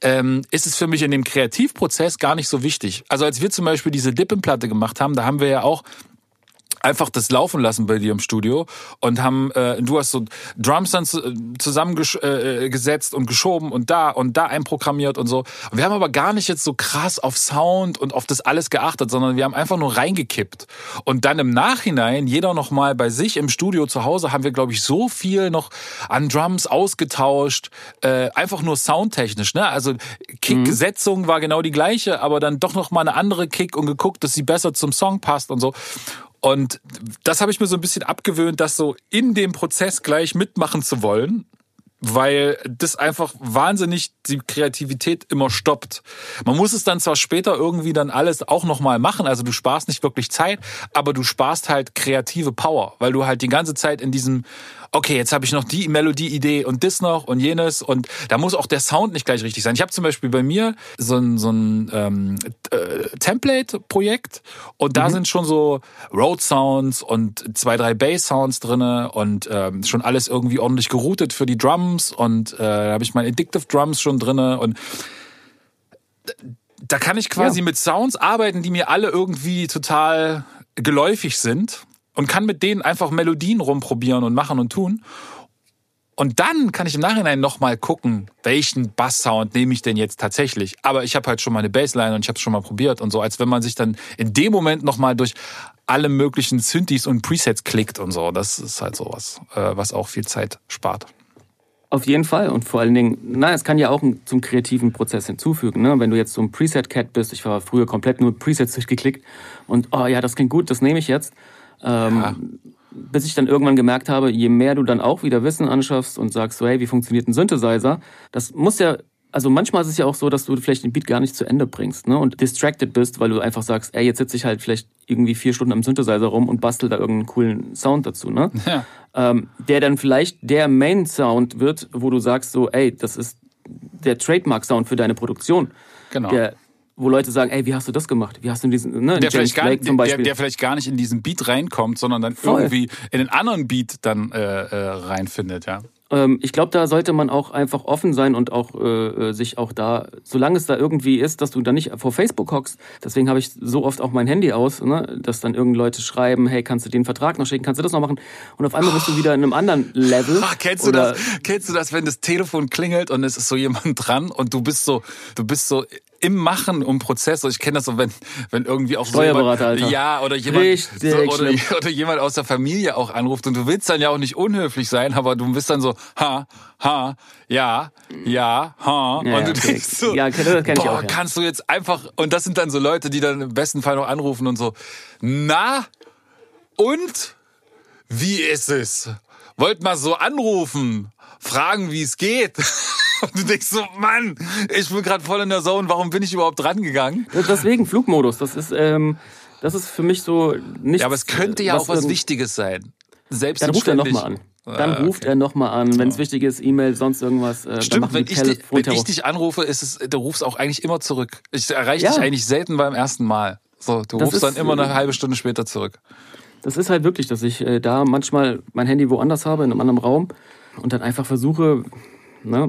ähm, ist es für mich in dem Kreativprozess gar nicht so wichtig. Also als wir zum Beispiel diese Dippenplatte gemacht haben, da haben wir ja auch einfach das laufen lassen bei dir im Studio und haben äh, du hast so Drums dann zu- zusammengesetzt äh, gesetzt und geschoben und da und da einprogrammiert und so. Wir haben aber gar nicht jetzt so krass auf Sound und auf das alles geachtet, sondern wir haben einfach nur reingekippt. Und dann im Nachhinein jeder noch mal bei sich im Studio zu Hause haben wir glaube ich so viel noch an Drums ausgetauscht, äh, einfach nur soundtechnisch, ne? Also Kick-Setzung war genau die gleiche, aber dann doch noch mal eine andere Kick und geguckt, dass sie besser zum Song passt und so. Und das habe ich mir so ein bisschen abgewöhnt, das so in dem Prozess gleich mitmachen zu wollen, weil das einfach wahnsinnig die Kreativität immer stoppt. Man muss es dann zwar später irgendwie dann alles auch nochmal machen, also du sparst nicht wirklich Zeit, aber du sparst halt kreative Power, weil du halt die ganze Zeit in diesem okay, jetzt habe ich noch die Melodieidee und das noch und jenes und da muss auch der Sound nicht gleich richtig sein. Ich habe zum Beispiel bei mir so ein, so ein ähm, äh, Template-Projekt und da sind schon so Road-Sounds und zwei, drei Bass-Sounds drinne und ähm, schon alles irgendwie ordentlich geroutet für die Drums und äh, da habe ich meine Addictive Drums schon drinne und da kann ich quasi Ja. mit Sounds arbeiten, die mir alle irgendwie total geläufig sind und kann mit denen einfach Melodien rumprobieren und machen und tun. Und dann kann ich im Nachhinein nochmal gucken, welchen Bass-Sound nehme ich denn jetzt tatsächlich. Aber ich habe halt schon mal eine Bassline und ich habe es schon mal probiert und so, als wenn man sich dann in dem Moment nochmal durch alle möglichen Synthes und Presets klickt und so. Das ist halt sowas, äh, was auch viel Zeit spart. Auf jeden Fall. Und vor allen Dingen, na, es kann ja auch zum kreativen Prozess hinzufügen. Ne? Wenn du jetzt so ein Preset-Cat bist, ich war früher komplett nur Presets durchgeklickt und, oh ja, das klingt gut, das nehme ich jetzt. Ähm, Ja. Bis ich dann irgendwann gemerkt habe, je mehr du dann auch wieder Wissen anschaffst und sagst so, hey, wie funktioniert ein Synthesizer, das muss ja, also manchmal ist es ja auch so, dass du vielleicht den Beat gar nicht zu Ende bringst ne? und distracted bist, weil du einfach sagst, ey, jetzt sitze ich halt vielleicht irgendwie vier Stunden am Synthesizer rum und bastel da irgendeinen coolen Sound dazu. Ne? Ja. ähm, der dann vielleicht der Main-Sound wird, wo du sagst so, ey, das ist der Trademark-Sound für deine Produktion. Genau. Der, wo Leute sagen, ey, wie hast du das gemacht? Wie hast du diesen, ne, der vielleicht, gar, zum der, Beispiel. der vielleicht gar nicht in diesen Beat reinkommt, sondern dann Voll. irgendwie in einen anderen Beat dann äh, äh, reinfindet, ja. ähm, ich glaube, da sollte man auch einfach offen sein und auch äh, äh, sich auch da, solange es da irgendwie ist, dass du da nicht vor Facebook hockst. Deswegen habe ich so oft auch mein Handy aus, ne, dass dann irgendeine Leute schreiben, hey, kannst du den Vertrag noch schicken, kannst du das noch machen? Und auf einmal bist du wieder in einem anderen Level. Ach, kennst du das? Kennst du das, wenn das Telefon klingelt und es ist so jemand dran und du bist so, du bist so im Machen um Prozess. Ich kenne das so, wenn, wenn irgendwie auch so Steuerberater, jemand, Alter. ja oder jemand so, oder, oder jemand aus der Familie auch anruft und du willst dann ja auch nicht unhöflich sein, aber du bist dann so ha ha ja ja ha Ja, und du okay. denkst so Ja, kenn- kenn boah, auch, ja. kannst du jetzt einfach und das sind dann so Leute, die dann im besten Fall noch anrufen und so na und wie ist es? Wollt mal so anrufen, fragen, wie es geht. Und du denkst so, Mann, ich bin gerade voll in der Zone, warum bin ich überhaupt dran gegangen? Deswegen Flugmodus. Das ist, ähm, das ist für mich so nicht. Ja, aber es könnte ja auch was Wichtiges sein. Selbst Dann ruft er nochmal an. Dann Ah, ruft okay. er nochmal an. Wenn es wichtig ist, E-Mail, sonst irgendwas. Äh, dann Stimmt, wenn ich, dich, wenn ich dich anrufe, ist es, du rufst auch eigentlich immer zurück. Ich erreiche Ja. dich eigentlich selten beim ersten Mal. So, du Das rufst dann ist, immer eine äh, halbe Stunde später zurück. Das ist halt wirklich, dass ich äh, da manchmal mein Handy woanders habe, in einem anderen Raum und dann einfach versuche, ne, äh,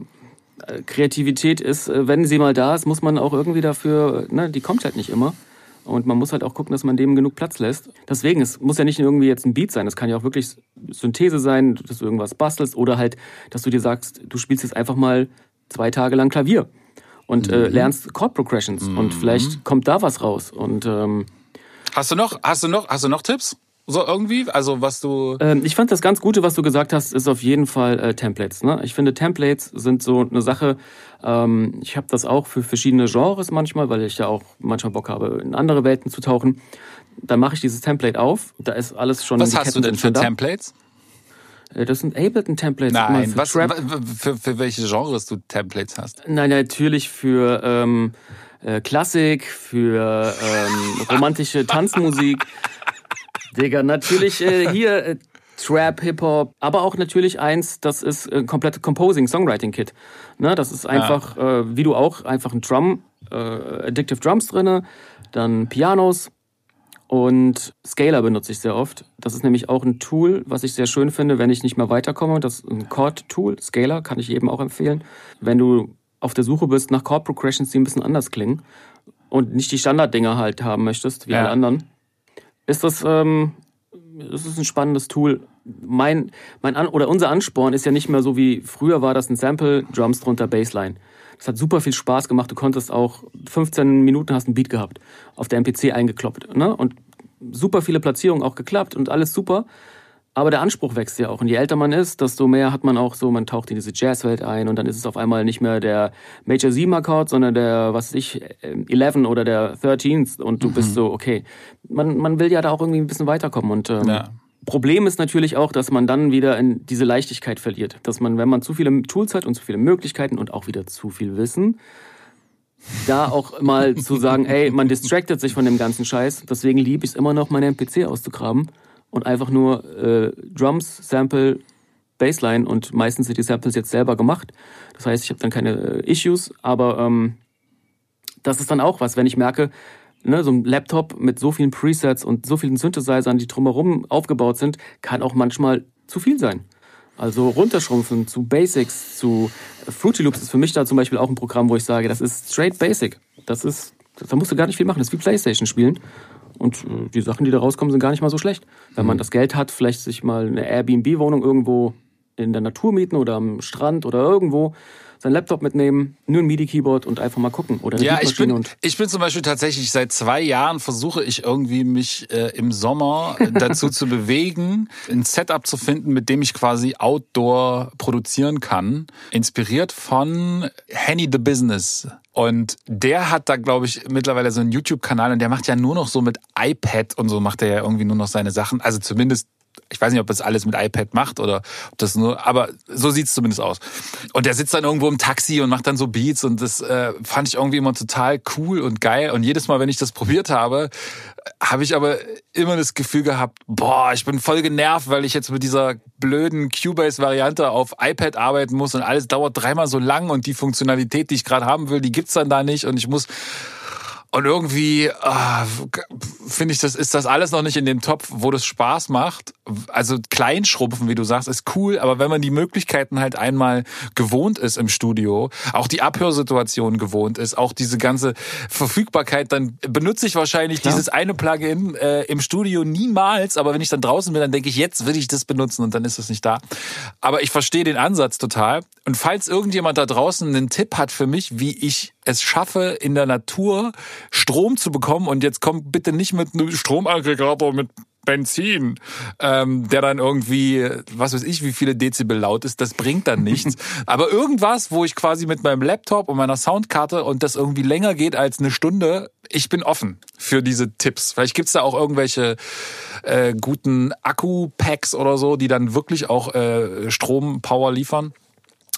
Kreativität ist, äh, wenn sie mal da ist, muss man auch irgendwie dafür, ne, die kommt halt nicht immer. Und man muss halt auch gucken, dass man dem genug Platz lässt. Deswegen, es muss ja nicht irgendwie jetzt ein Beat sein. Es kann ja auch wirklich Synthese sein, dass du irgendwas bastelst oder halt, dass du dir sagst, du spielst jetzt einfach mal zwei Tage lang Klavier und äh, lernst Chord Progressions und vielleicht kommt da was raus. Und ähm, Hast du noch, hast du noch, hast du noch Tipps? So irgendwie? Also was du. Ähm, ich fand das ganz Gute, was du gesagt hast, ist auf jeden Fall äh, Templates. Ne? Ich finde, Templates sind so eine Sache. Ähm, ich habe das auch für verschiedene Genres manchmal, weil ich ja auch manchmal Bock habe, in andere Welten zu tauchen. Dann mache ich dieses Template auf. Da ist alles schon. Was hast du denn für Templates? Äh, das sind Ableton-Templates. Nein, was, für, für welche Genres du Templates hast? Nein, natürlich für ähm, äh, Klassik, für ähm, romantische Tanzmusik. Digga, natürlich äh, hier äh, Trap, Hip-Hop, aber auch natürlich eins, das ist ein komplettes Composing, Songwriting-Kit. Ne, das ist einfach, ja. äh, wie du auch, einfach ein Drum, äh, Addictive Drums drinne, dann Pianos, und Scaler benutze ich sehr oft. Das ist nämlich auch ein Tool, was ich sehr schön finde, wenn ich nicht mehr weiterkomme. Das ist ein Chord-Tool. Scaler kann ich jedem auch empfehlen. Wenn du auf der Suche bist nach Chord Progressions, die ein bisschen anders klingen und nicht die Standarddinger halt haben möchtest, wie ja. alle anderen, ist das, ähm, das ist ein spannendes Tool. Mein, mein An oder unser Ansporn ist ja nicht mehr so wie früher war das ein Sample, Drums drunter, Bassline. Das hat super viel Spaß gemacht. Du konntest auch 15 Minuten hast ein Beat gehabt, auf der MPC eingekloppt. Ne? Und super viele Platzierungen auch geklappt und alles super. Aber der Anspruch wächst ja auch. Und je älter man ist, desto mehr hat man auch so, man taucht in diese Jazzwelt ein und dann ist es auf einmal nicht mehr der Major 7 Akkord, sondern der, was weiß ich, 11 oder der 13 und du mhm. bist so, okay. Man, man will ja da auch irgendwie ein bisschen weiterkommen und ähm, ja. Problem ist natürlich auch, dass man dann wieder in diese Leichtigkeit verliert. Dass man, wenn man zu viele Tools hat und zu viele Möglichkeiten und auch wieder zu viel Wissen, da auch mal zu sagen, ey, man distractet sich von dem ganzen Scheiß. Deswegen liebe ich es immer noch, meine MPC auszugraben und einfach nur äh, Drums, Sample, Bassline und meistens sind die Samples jetzt selber gemacht. Das heißt, ich habe dann keine äh, Issues, aber ähm, das ist dann auch was, wenn ich merke, ne, so ein Laptop mit so vielen Presets und so vielen Synthesizern, die drumherum aufgebaut sind, kann auch manchmal zu viel sein. Also runterschrumpfen zu Basics, zu Fruity Loops ist für mich da zum Beispiel auch ein Programm, wo ich sage, das ist straight basic. Das ist, da musst du gar nicht viel machen. Das ist wie Playstation spielen. Und äh, die Sachen, die da rauskommen, sind gar nicht mal so schlecht. Wenn man mhm. das Geld hat, vielleicht sich mal eine Airbnb-Wohnung irgendwo in der Natur mieten oder am Strand oder irgendwo seinen Laptop mitnehmen, nur ein MIDI-Keyboard und einfach mal gucken. Oder ja, ich bin, ich bin zum Beispiel tatsächlich seit zwei Jahren versuche ich irgendwie mich äh, im Sommer dazu zu bewegen, ein Setup zu finden, mit dem ich quasi Outdoor produzieren kann. Inspiriert von Henny the Business. Und der hat da, glaube ich, mittlerweile so einen YouTube-Kanal und der macht ja nur noch so mit iPad und so macht er ja irgendwie nur noch seine Sachen. Also zumindest ich weiß nicht, ob das alles mit iPad macht oder ob das nur, aber so sieht's zumindest aus. Und der sitzt dann irgendwo im Taxi und macht dann so Beats und das äh, fand ich irgendwie immer total cool und geil. Und jedes Mal, wenn ich das probiert habe, habe ich aber immer das Gefühl gehabt, boah, ich bin voll genervt, weil ich jetzt mit dieser blöden Cubase-Variante auf iPad arbeiten muss und alles dauert dreimal so lang und die Funktionalität, die ich gerade haben will, die gibt's dann da nicht und ich muss und irgendwie ah, finde ich, das ist das alles noch nicht in dem Topf, wo das Spaß macht. Also Kleinschrumpfen, wie du sagst, ist cool, aber wenn man die Möglichkeiten halt einmal gewohnt ist im Studio, auch die Abhörsituation gewohnt ist, auch diese ganze Verfügbarkeit, dann benutze ich wahrscheinlich Klar. dieses eine Plugin äh, im Studio niemals, aber wenn ich dann draußen bin, dann denke ich, jetzt will ich das benutzen und dann ist es nicht da. Aber ich verstehe den Ansatz total. Und falls irgendjemand da draußen einen Tipp hat für mich, wie ich es schaffe, in der Natur Strom zu bekommen. Und jetzt kommt bitte nicht mit einem Stromaggregator mit Benzin, ähm, der dann irgendwie, was weiß ich, wie viele Dezibel laut ist, das bringt dann nichts. Aber irgendwas, wo ich quasi mit meinem Laptop und meiner Soundkarte und das irgendwie länger geht als eine Stunde, ich bin offen für diese Tipps. Vielleicht gibt's da auch irgendwelche äh, guten Akku-Packs oder so, die dann wirklich auch äh, Strom-Power liefern.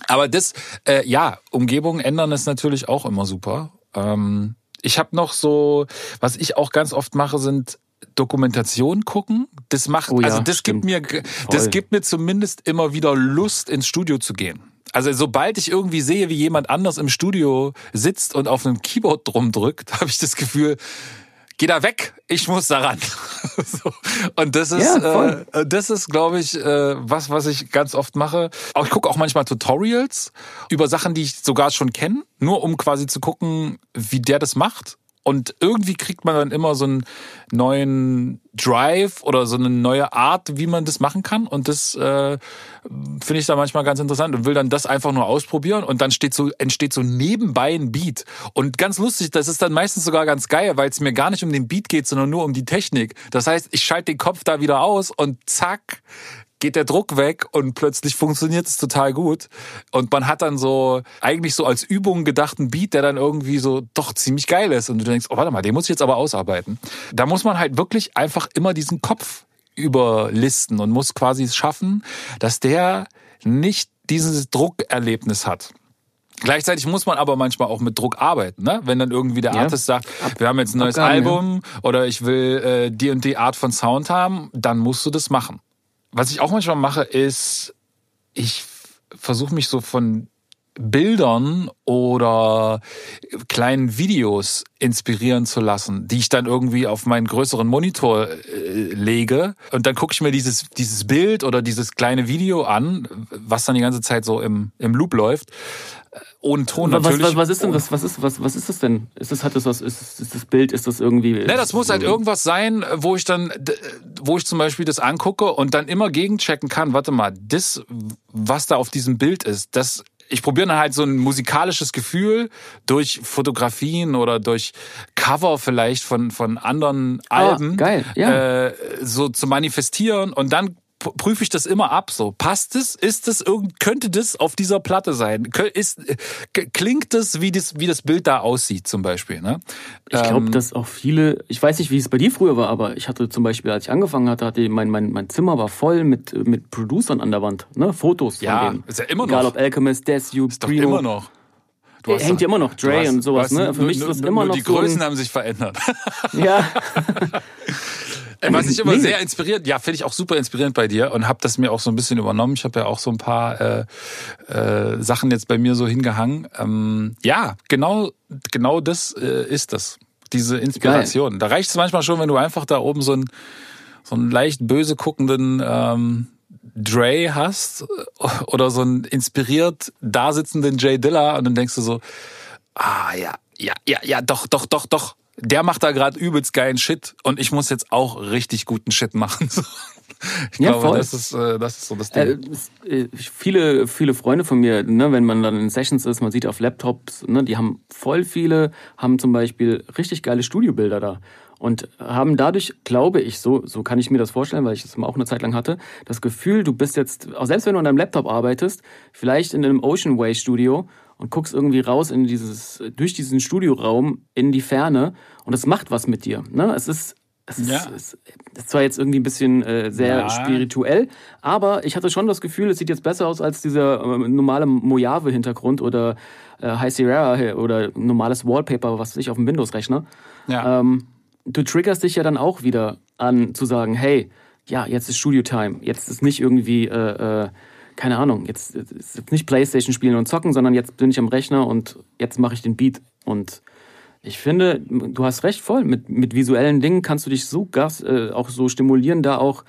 Aber das, äh, ja, Umgebungen ändern ist natürlich auch immer super. Ähm, ich habe noch so, was ich auch ganz oft mache, sind Dokumentation gucken. Das macht, oh ja, also das stimmt. gibt mir, das gibt mir zumindest immer wieder Lust, ins Studio zu gehen. Also sobald ich irgendwie sehe, wie jemand anders im Studio sitzt und auf einem Keyboard drum drückt, habe ich das Gefühl, geh da weg, ich muss daran. so. Und das ist, ja, äh, das ist, glaube ich, äh, was, was ich ganz oft mache. Auch ich gucke auch manchmal Tutorials über Sachen, die ich sogar schon kenne, nur um quasi zu gucken, wie der das macht. Und irgendwie kriegt man dann immer so einen neuen Drive oder so eine neue Art, wie man das machen kann. Und das äh, finde ich da manchmal ganz interessant und will dann das einfach nur ausprobieren und dann steht so, entsteht so nebenbei ein Beat. Und ganz lustig, das ist dann meistens sogar ganz geil, weil es mir gar nicht um den Beat geht, sondern nur um die Technik. Das heißt, ich schalte den Kopf da wieder aus und zack, geht der Druck weg und plötzlich funktioniert es total gut. Und man hat dann so eigentlich so als Übung gedachten Beat, der dann irgendwie so doch ziemlich geil ist. Und du denkst, oh, warte mal, den muss ich jetzt aber ausarbeiten. Da muss man halt wirklich einfach immer diesen Kopf überlisten und muss quasi es schaffen, dass der nicht dieses Druckerlebnis hat. Gleichzeitig muss man aber manchmal auch mit Druck arbeiten, ne? Wenn dann irgendwie der ja. Artist sagt, wir haben jetzt ein neues Album oder ich will äh, die und die Art von Sound haben, dann musst du das machen. Was ich auch manchmal mache, ist, ich versuche mich so von Bildern oder kleinen Videos inspirieren zu lassen, die ich dann irgendwie auf meinen größeren Monitor äh, lege. Und dann gucke ich mir dieses dieses Bild oder dieses kleine Video an, was dann die ganze Zeit so im im Loop läuft ohne Ton was, natürlich. Was, was ist denn das? Was ist, was, was ist das denn? Ist das, hat das was, ist, ist das Bild, ist das irgendwie. Ne, das muss halt irgendwas sein, wo ich dann, wo ich zum Beispiel das angucke und dann immer gegenchecken kann, warte mal, das, was da auf diesem Bild ist, das ich probiere dann halt so ein musikalisches Gefühl durch Fotografien oder durch Cover vielleicht von von anderen ah, Alben geil, ja. äh, so zu manifestieren und dann prüfe ich das immer ab. So passt es? Ist es irgend? Könnte das auf dieser Platte sein? Ist, klingt das wie das wie das Bild da aussieht zum Beispiel? Ne? Ich glaube, ähm, dass auch viele. Ich weiß nicht, wie es bei dir früher war, aber ich hatte zum Beispiel, als ich angefangen hatte, hatte mein mein mein Zimmer war voll mit mit Producern an der Wand, ne? Fotos ja, von denen. ist ja immer noch. Egal ob Alchemist, Desu, ist doch immer noch. Du hast hängt ja immer noch Dre hast, und sowas, ne? Für mich ist das immer noch die Größen so haben sich verändert. Ja. Was ich immer sehr inspiriert, ja, finde ich auch super inspirierend bei dir und habe das mir auch so ein bisschen übernommen. Ich habe ja auch so ein paar äh, äh, Sachen jetzt bei mir so hingehangen. Ähm, ja, genau, genau das äh, ist das. Diese Inspiration. Geil. Da reicht es manchmal schon, wenn du einfach da oben so einen, so einen leicht böse guckenden ähm, Dre hast äh, oder so einen inspiriert da sitzenden Jay Dilla und dann denkst du so, ah ja, ja, ja, ja, doch, doch, doch, doch der macht da gerade übelst geilen Shit und ich muss jetzt auch richtig guten Shit machen. Ich ja, glaube, voll. Das, ist, äh, das ist so das Ding. Äh, viele, viele Freunde von mir, ne, wenn man dann in Sessions ist, man sieht auf Laptops, ne, die haben voll viele, haben zum Beispiel richtig geile Studiobilder da und haben dadurch, glaube ich, so, so kann ich mir das vorstellen, weil ich das auch eine Zeit lang hatte, das Gefühl, du bist jetzt, auch selbst wenn du an deinem Laptop arbeitest, vielleicht in einem Ocean Way Studio und guckst irgendwie raus in dieses, durch diesen Studioraum in die Ferne und es macht was mit dir. Ne? Es ist, es ist, ja. es ist zwar jetzt irgendwie ein bisschen äh, sehr ja. spirituell, aber ich hatte schon das Gefühl, es sieht jetzt besser aus als dieser äh, normale Mojave-Hintergrund oder äh, High Sierra oder normales Wallpaper, was ich auf dem Windows-Rechner. Ja. Ähm, du triggerst dich ja dann auch wieder an zu sagen, hey, ja, jetzt ist Studio-Time, jetzt ist nicht irgendwie äh, äh, keine Ahnung, jetzt, jetzt nicht Playstation spielen und zocken, sondern jetzt bin ich am Rechner und jetzt mache ich den Beat. Und ich finde, du hast recht voll. Mit, mit visuellen Dingen kannst du dich so gas, äh, auch so stimulieren, da auch.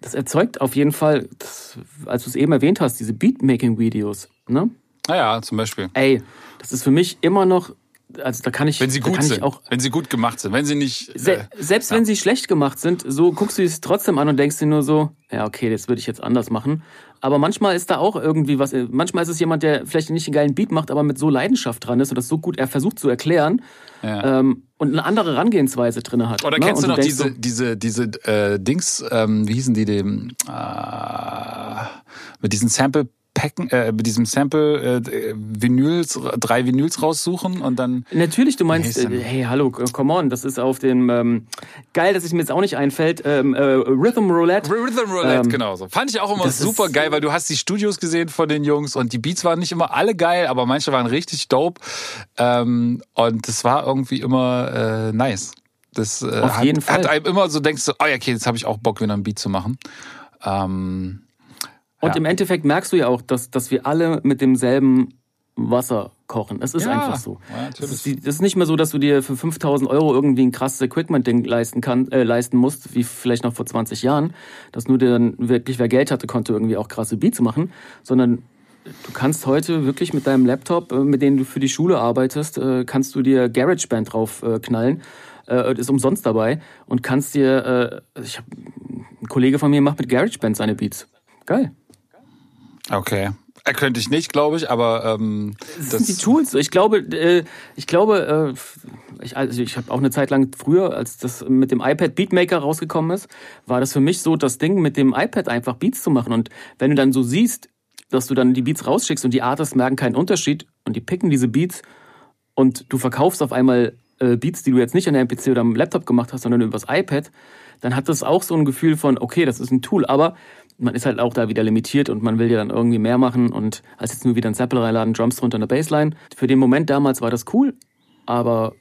Das erzeugt auf jeden Fall, das, als du es eben erwähnt hast, diese Beatmaking-Videos. Ne? Naja, zum Beispiel. Ey, das ist für mich immer noch also da kann ich, wenn sie gut sind, auch, wenn sie gut gemacht sind, wenn sie nicht, äh, selbst ja. wenn sie schlecht gemacht sind, so guckst du es trotzdem an und denkst dir nur so, ja okay, das würde ich jetzt anders machen. Aber manchmal ist da auch irgendwie was. Manchmal ist es jemand, der vielleicht nicht einen geilen Beat macht, aber mit so Leidenschaft dran ist und das so gut er versucht zu erklären ja. ähm, und eine andere Herangehensweise drin hat. Oder ne? kennst du noch diese, diese, diese äh, Dings? Ähm, wie hießen die dem? Äh, mit diesen Sample Packen, äh, mit diesem Sample äh, Vinyls, drei Vinyls raussuchen und dann. Natürlich, du meinst, äh, hey, hallo, come on, das ist auf dem ähm, geil, dass es mir jetzt auch nicht einfällt, ähm, äh, Rhythm Roulette. Rhythm Roulette, ähm, genau so. Fand ich auch immer super geil, weil du hast die Studios gesehen von den Jungs und die Beats waren nicht immer alle geil, aber manche waren richtig dope. Ähm, und das war irgendwie immer äh, nice. Das äh, auf jeden hat, Fall. hat einem immer so denkst du, oh ja, okay, jetzt habe ich auch Bock, wieder ein Beat zu machen. Ähm, und ja. im Endeffekt merkst du ja auch, dass, dass wir alle mit demselben Wasser kochen. Es ist ja, einfach so. Ja, das, ist, ist, nicht mehr so, dass du dir für 5000 Euro irgendwie ein krasses Equipment-Ding leisten, kann, äh, leisten musst, wie vielleicht noch vor 20 Jahren, dass nur dann wirklich, wer Geld hatte, konnte irgendwie auch krasse Beats machen, sondern du kannst heute wirklich mit deinem Laptop, äh, mit dem du für die Schule arbeitest, äh, kannst du dir GarageBand drauf äh, knallen. Ist umsonst dabei und kannst dir, ich hab, ein Kollege von mir macht mit GarageBand seine Beats. Geil. Okay. Er könnte ich nicht, glaube ich, aber ähm, das, die Tools. Ich glaube, äh, ich glaube, äh, ich, also ich habe auch eine Zeit lang früher, als das mit dem iPad Beatmaker rausgekommen ist, war das für mich so das Ding, mit dem iPad einfach Beats zu machen. Und wenn du dann so siehst, dass du dann die Beats rausschickst und die Artists merken keinen Unterschied und die picken diese Beats und du verkaufst auf einmal äh, Beats, die du jetzt nicht an der PC oder am Laptop gemacht hast, sondern übers iPad, dann hat das auch so ein Gefühl von, okay, das ist ein Tool, aber man ist halt auch da wieder limitiert und man will ja dann irgendwie mehr machen und als jetzt nur wieder ein Sample reinladen, Drums drunter eine Bassline. Für den Moment damals war das cool, aber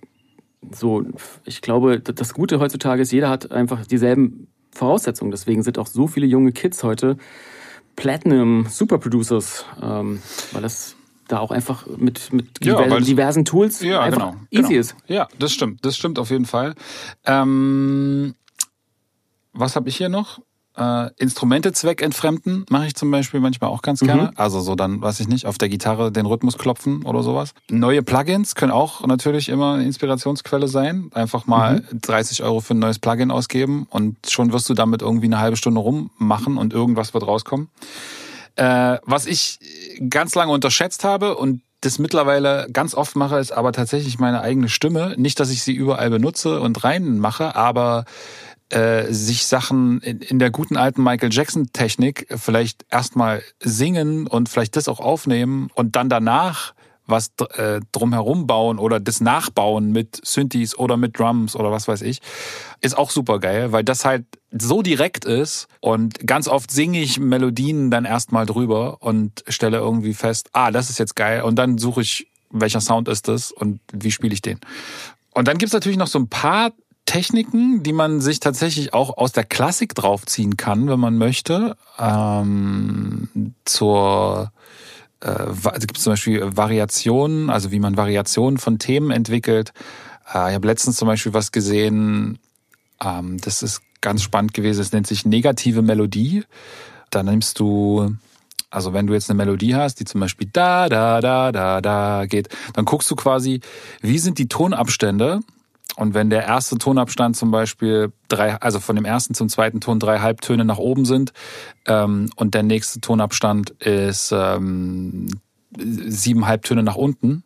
so, ich glaube, das Gute heutzutage ist, jeder hat einfach dieselben Voraussetzungen. Deswegen sind auch so viele junge Kids heute Platinum Super Producers, ähm, weil das da auch einfach mit, mit ja, diversen, diversen, Tools ja, einfach genau, easy genau. ist. Ja, das stimmt. Das stimmt auf jeden Fall. Ähm, was habe ich hier noch? Äh, Instrumente zweckentfremden mache ich zum Beispiel manchmal auch ganz gerne. Mhm. Also so dann, weiß ich nicht, auf der Gitarre den Rhythmus klopfen oder sowas. Neue Plugins können auch natürlich immer eine Inspirationsquelle sein. Einfach mal mhm. 30 Euro für ein neues Plugin ausgeben und schon wirst du damit irgendwie eine halbe Stunde rummachen und irgendwas wird rauskommen. Äh, was ich ganz lange unterschätzt habe und das mittlerweile ganz oft mache, ist aber tatsächlich meine eigene Stimme. Nicht, dass ich sie überall benutze und reinmache, aber äh, sich Sachen in, in der guten alten Michael Jackson-Technik vielleicht erstmal singen und vielleicht das auch aufnehmen und dann danach was äh, drumherum bauen oder das nachbauen mit Synthes oder mit Drums oder was weiß ich, ist auch super geil, weil das halt so direkt ist und ganz oft singe ich Melodien dann erstmal drüber und stelle irgendwie fest, ah, das ist jetzt geil und dann suche ich, welcher Sound ist das und wie spiele ich den. Und dann gibt's natürlich noch so ein paar Techniken, die man sich tatsächlich auch aus der Klassik draufziehen kann, wenn man möchte. Ähm, zur äh, also gibt es zum Beispiel Variationen, also wie man Variationen von Themen entwickelt. Äh, ich habe letztens zum Beispiel was gesehen, ähm, das ist ganz spannend gewesen, es nennt sich negative Melodie. Da nimmst du also wenn du jetzt eine Melodie hast, die zum Beispiel da, da, da, da, da geht, dann guckst du quasi, wie sind die Tonabstände und wenn der erste Tonabstand zum Beispiel drei, also von dem ersten zum zweiten Ton drei Halbtöne nach oben sind ähm, und der nächste Tonabstand ist ähm, sieben Halbtöne nach unten,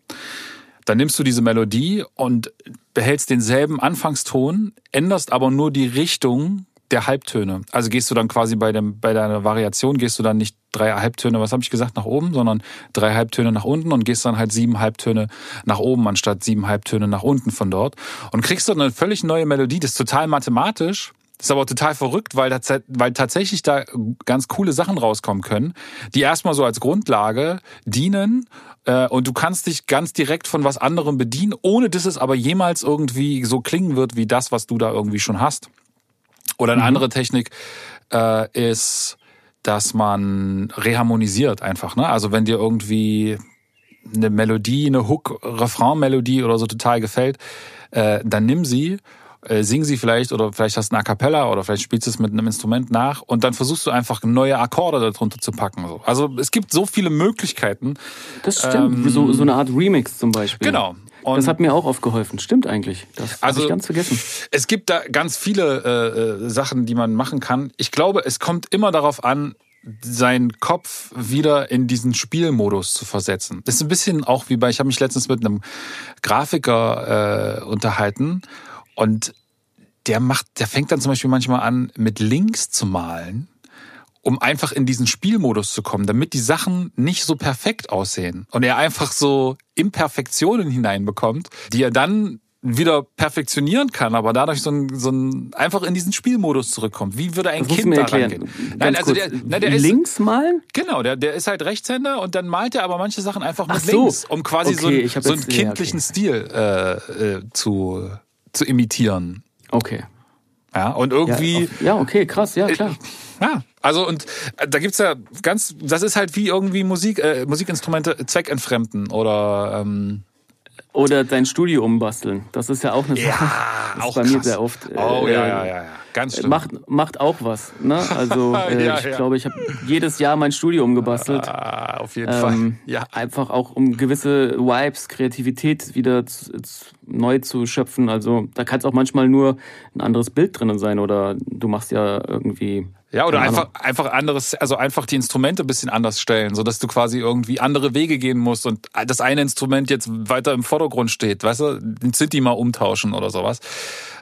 dann nimmst du diese Melodie und behältst denselben Anfangston, änderst aber nur die Richtung der Halbtöne. Also gehst du dann quasi bei, dem, bei deiner Variation, gehst du dann nicht drei Halbtöne, was habe ich gesagt, nach oben, sondern drei Halbtöne nach unten und gehst dann halt sieben Halbtöne nach oben anstatt sieben Halbtöne nach unten von dort und kriegst dann eine völlig neue Melodie. Das ist total mathematisch. Das ist aber total verrückt, weil, weil tatsächlich da ganz coole Sachen rauskommen können, die erstmal so als Grundlage dienen äh, und du kannst dich ganz direkt von was anderem bedienen, ohne dass es aber jemals irgendwie so klingen wird wie das, was du da irgendwie schon hast. Oder eine mhm. andere Technik äh, ist, dass man reharmonisiert einfach. Ne? Also wenn dir irgendwie eine Melodie, eine Hook, Refrain-Melodie oder so total gefällt, äh, dann nimm sie, äh, sing sie vielleicht oder vielleicht hast du eine A Cappella oder vielleicht spielst du es mit einem Instrument nach und dann versuchst du einfach neue Akkorde darunter zu packen. Also es gibt so viele Möglichkeiten. Das stimmt, ähm, so, so eine Art Remix zum Beispiel. Genau, und das hat mir auch oft geholfen. Stimmt eigentlich. Das also, habe ich ganz vergessen. Es gibt da ganz viele äh, äh, Sachen, die man machen kann. Ich glaube, es kommt immer darauf an, seinen Kopf wieder in diesen Spielmodus zu versetzen. Das ist ein bisschen auch wie bei, ich habe mich letztens mit einem Grafiker äh, unterhalten und der macht, der fängt dann zum Beispiel manchmal an, mit Links zu malen um einfach in diesen Spielmodus zu kommen, damit die Sachen nicht so perfekt aussehen und er einfach so Imperfektionen hineinbekommt, die er dann wieder perfektionieren kann, aber dadurch so ein, so ein einfach in diesen Spielmodus zurückkommt. Wie würde ein das Kind da rangehen? Nein, also der, nein, der links ist, malen? Genau, der, der ist halt Rechtshänder und dann malt er aber manche Sachen einfach mit so. links, um quasi okay, so, ein, so einen kindlichen ja, okay. Stil äh, äh, zu, zu imitieren. Okay. Ja, und irgendwie. Ja, auf, ja okay, krass, ja, klar. Ja, also und äh, da gibt's ja ganz, das ist halt wie irgendwie Musik, äh, Musikinstrumente zweckentfremden oder ähm, Oder dein Studio umbasteln. Das ist ja auch eine Sache. Ja, das ist auch bei mir krass. sehr oft. äh, Oh, ja, äh, ja, ja, ja. Ganz schlimm. Macht, macht auch was. Ne? Also äh, Ja, ich ja. glaube, ich habe jedes Jahr mein Studio umgebastelt. Ah, auf jeden Ähm, Fall. Ja. Einfach auch um gewisse Vibes, Kreativität wieder zu, zu, neu zu schöpfen. Also da kann es auch manchmal nur ein anderes Bild drinnen sein oder du machst ja irgendwie. Ja, oder einfach, einfach anderes, also einfach die Instrumente ein bisschen anders stellen, sodass du quasi irgendwie andere Wege gehen musst und das eine Instrument jetzt weiter im Vordergrund steht, weißt du, den Synthi mal umtauschen oder sowas.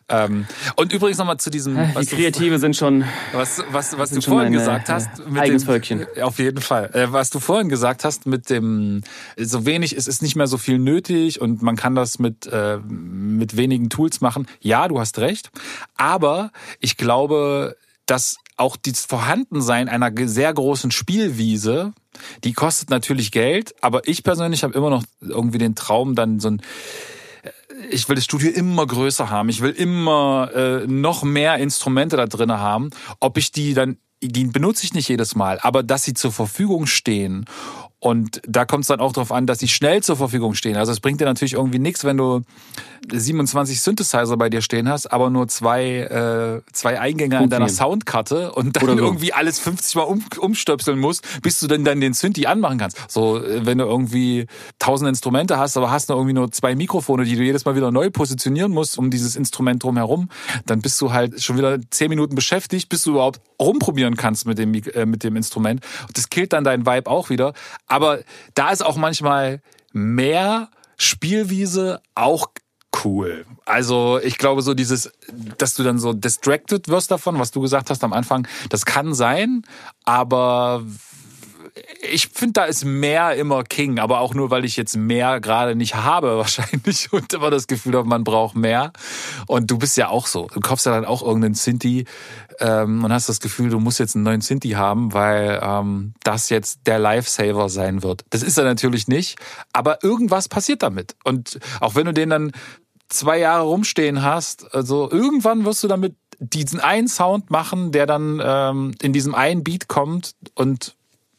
Ähm, und übrigens nochmal zu diesem, Die was du, Kreative sind schon. was, was, was du vorhin gesagt äh, hast. eigenes Völkchen. Auf jeden Fall. Äh, was du vorhin gesagt hast mit dem, so wenig, es ist nicht mehr so viel nötig und man kann das mit, äh, mit wenigen Tools machen. Ja, du hast recht. Aber ich glaube, dass auch das Vorhandensein einer sehr großen Spielwiese, die kostet natürlich Geld, aber ich persönlich habe immer noch irgendwie den Traum, dann so ein ich will das Studio immer größer haben. Ich will immer äh, noch mehr Instrumente da drin haben. Ob ich die dann, die benutze ich nicht jedes Mal, aber dass sie zur Verfügung stehen. Und da kommt es dann auch darauf an, dass sie schnell zur Verfügung stehen. Also es bringt dir natürlich irgendwie nichts, wenn du 27 Synthesizer bei dir stehen hast, aber nur zwei, äh, zwei Eingänge an deiner. Soundkarte und dann so. irgendwie alles 50 Mal um, umstöpseln musst, bis du dann, dann den Synthi anmachen kannst. So, äh, wenn du irgendwie tausend Instrumente hast, aber hast nur irgendwie nur zwei Mikrofone, die du jedes Mal wieder neu positionieren musst um dieses Instrument drumherum, dann bist du halt schon wieder zehn Minuten beschäftigt, bis du überhaupt rumprobieren kannst mit dem, äh, mit dem Instrument. Und das killt dann deinen Vibe auch wieder. Aber da ist auch manchmal mehr Spielwiese auch cool. Also ich glaube so dieses, dass du dann so distracted wirst davon, was du gesagt hast am Anfang, das kann sein, aber ich finde, da ist mehr immer King, aber auch nur, weil ich jetzt mehr gerade nicht habe wahrscheinlich und immer das Gefühl habe, man braucht mehr. Und du bist ja auch so. Du kaufst ja dann auch irgendeinen Sinti ähm, und hast das Gefühl, du musst jetzt einen neuen Sinti haben, weil ähm, das jetzt der Lifesaver sein wird. Das ist er natürlich nicht, aber irgendwas passiert damit. Und auch wenn du den dann zwei Jahre rumstehen hast, also irgendwann wirst du damit diesen einen Sound machen, der dann ähm, in diesem einen Beat kommt und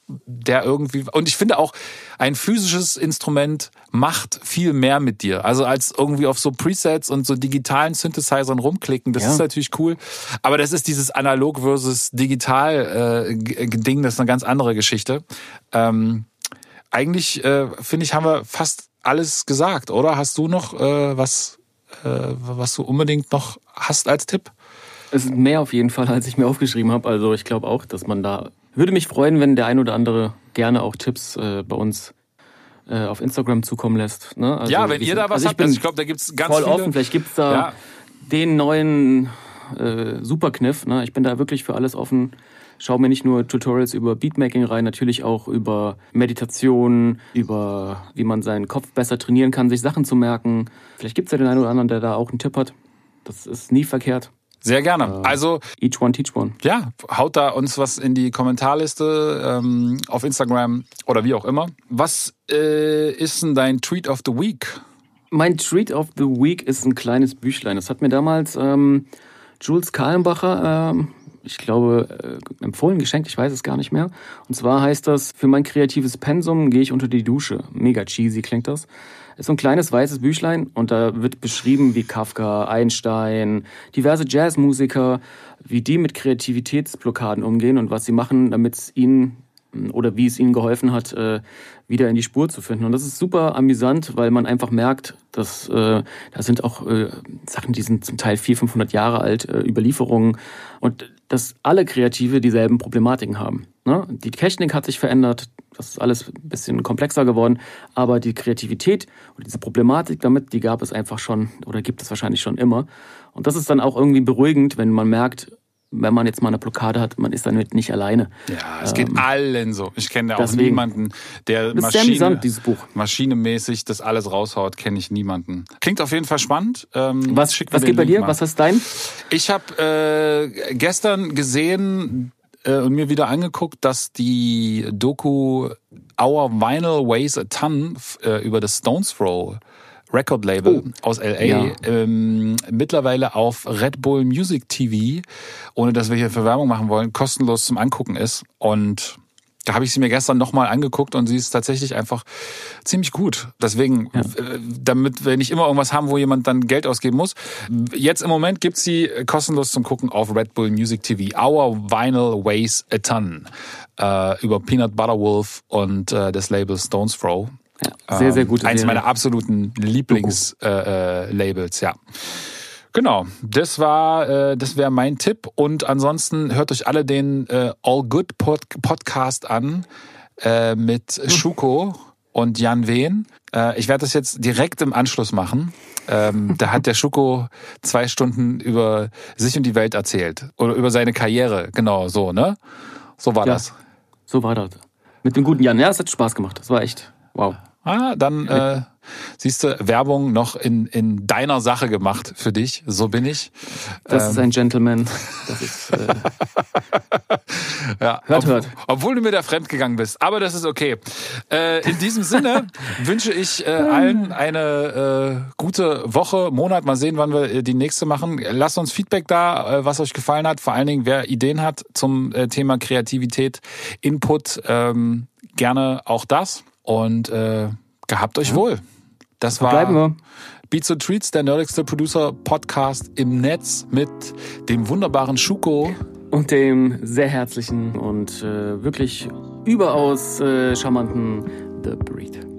der irgendwie und ich finde auch ein physisches Instrument macht viel mehr mit dir also als irgendwie auf so Presets und so digitalen Synthesizern rumklicken das Ja. ist natürlich cool aber das ist dieses analog versus digital äh, Ding das ist eine ganz andere Geschichte ähm, eigentlich äh, finde ich haben wir fast alles gesagt oder hast du noch äh, was äh, was du unbedingt noch hast als Tipp Es ist mehr auf jeden Fall, als ich mir aufgeschrieben habe. Also ich glaube auch, dass man da. Würde mich freuen, wenn der ein oder andere gerne auch Tipps äh, bei uns äh, auf Instagram zukommen lässt. Ne? Also, ja wenn ihr sind- da was also habt bin also ich glaube da gibt's ganz voll viele offen. Vielleicht gibt's da Ja. den neuen äh, Superkniff. Ne? Ich bin da wirklich für alles offen. Schau mir nicht nur Tutorials über Beatmaking rein, natürlich auch über Meditation, über wie man seinen Kopf besser trainieren kann, sich Sachen zu merken. Vielleicht gibt's ja den einen oder anderen, der da auch einen Tipp hat. Das ist nie verkehrt. Sehr gerne also Each one, teach one. ja, haut da uns was in die Kommentarliste ähm, auf Instagram oder wie auch immer. Was äh, ist denn dein Tweet of the Week? Mein Treat of the Week ist ein kleines Büchlein. Das hat mir damals ähm, Jules Kahlenbacher, ähm, ich glaube, äh, empfohlen, geschenkt, ich weiß es gar nicht mehr. Und zwar heißt das, für mein kreatives Pensum gehe ich unter die Dusche. Mega cheesy klingt das. Ist so ein kleines weißes Büchlein und da wird beschrieben, wie Kafka, Einstein, diverse Jazzmusiker, wie die mit Kreativitätsblockaden umgehen und was sie machen, damit es ihnen oder wie es ihnen geholfen hat, äh, wieder in die Spur zu finden. Und das ist super amüsant, weil man einfach merkt, dass äh, da sind auch äh, Sachen, die sind zum Teil 400, 500 Jahre alt, äh, Überlieferungen und dass alle Kreative dieselben Problematiken haben. Ne? Die Technik hat sich verändert, das ist alles ein bisschen komplexer geworden, aber die Kreativität und diese Problematik damit, die gab es einfach schon oder gibt es wahrscheinlich schon immer. Und das ist dann auch irgendwie beruhigend, wenn man merkt, wenn man jetzt mal eine Blockade hat, man ist damit nicht alleine. Ja, es geht allen so. Ich kenne da auch deswegen. niemanden, der Maschine, amüsant, dieses Buch. maschinemäßig das alles raushaut, kenne ich niemanden. Klingt auf jeden Fall spannend. Ähm, Was, was geht bei dir? mal. Was ist dein? Ich habe äh, gestern gesehen äh, und mir wieder angeguckt, dass die Doku Our Vinyl Weighs a Ton äh, über das Stones Throw Record Label aus LA Ja. ähm, mittlerweile auf Red Bull Music TV, ohne dass wir hier Verwerbung machen wollen, kostenlos zum Angucken ist. Und Da habe ich sie mir gestern nochmal angeguckt und sie ist tatsächlich einfach ziemlich gut. Deswegen, ja. Äh, damit wir nicht immer irgendwas haben, wo jemand dann Geld ausgeben muss. Jetzt im Moment gibt's sie kostenlos zum Gucken auf Red Bull Music TV. Our Vinyl Weighs a Ton. Äh, über Peanut Butter Wolf und äh, das Label Stones Throw. Ja, sehr, sehr gute ähm, Eins meiner absoluten Lieblingslabels, äh, äh, ja. Genau, das war, äh, das wäre mein Tipp. Und ansonsten hört euch alle den äh, All Good Pod Podcast an äh, mit Schuko und Jan Wehn. Äh, ich werde das jetzt direkt im Anschluss machen. Ähm, da hat der Schuko zwei Stunden über sich und die Welt erzählt oder über seine Karriere. Genau, so ne? So war ja, das. So war das. Mit dem guten Jan. Ja, es hat Spaß gemacht. Das war echt wow. Ah, dann äh, siehst du, Werbung noch in, in deiner Sache gemacht für dich. So bin ich. Das ähm, ist ein Gentleman. Das ist, äh, ja, hört, ob, hört. Obwohl du mir da fremd gegangen bist. Aber das ist okay. Äh, in diesem Sinne wünsche ich äh, allen eine äh, gute Woche, Monat. Mal sehen, wann wir äh, die nächste machen. Lasst uns Feedback da, äh, was euch gefallen hat. Vor allen Dingen, wer Ideen hat zum äh, Thema Kreativität, Input, ähm, gerne auch das. Und äh, gehabt euch ja. wohl. Das war wir. Beats and Treats, der nerdigste Producer Podcast im Netz mit dem wunderbaren Schuko. Und dem sehr herzlichen und äh, wirklich überaus äh, charmanten The Breed.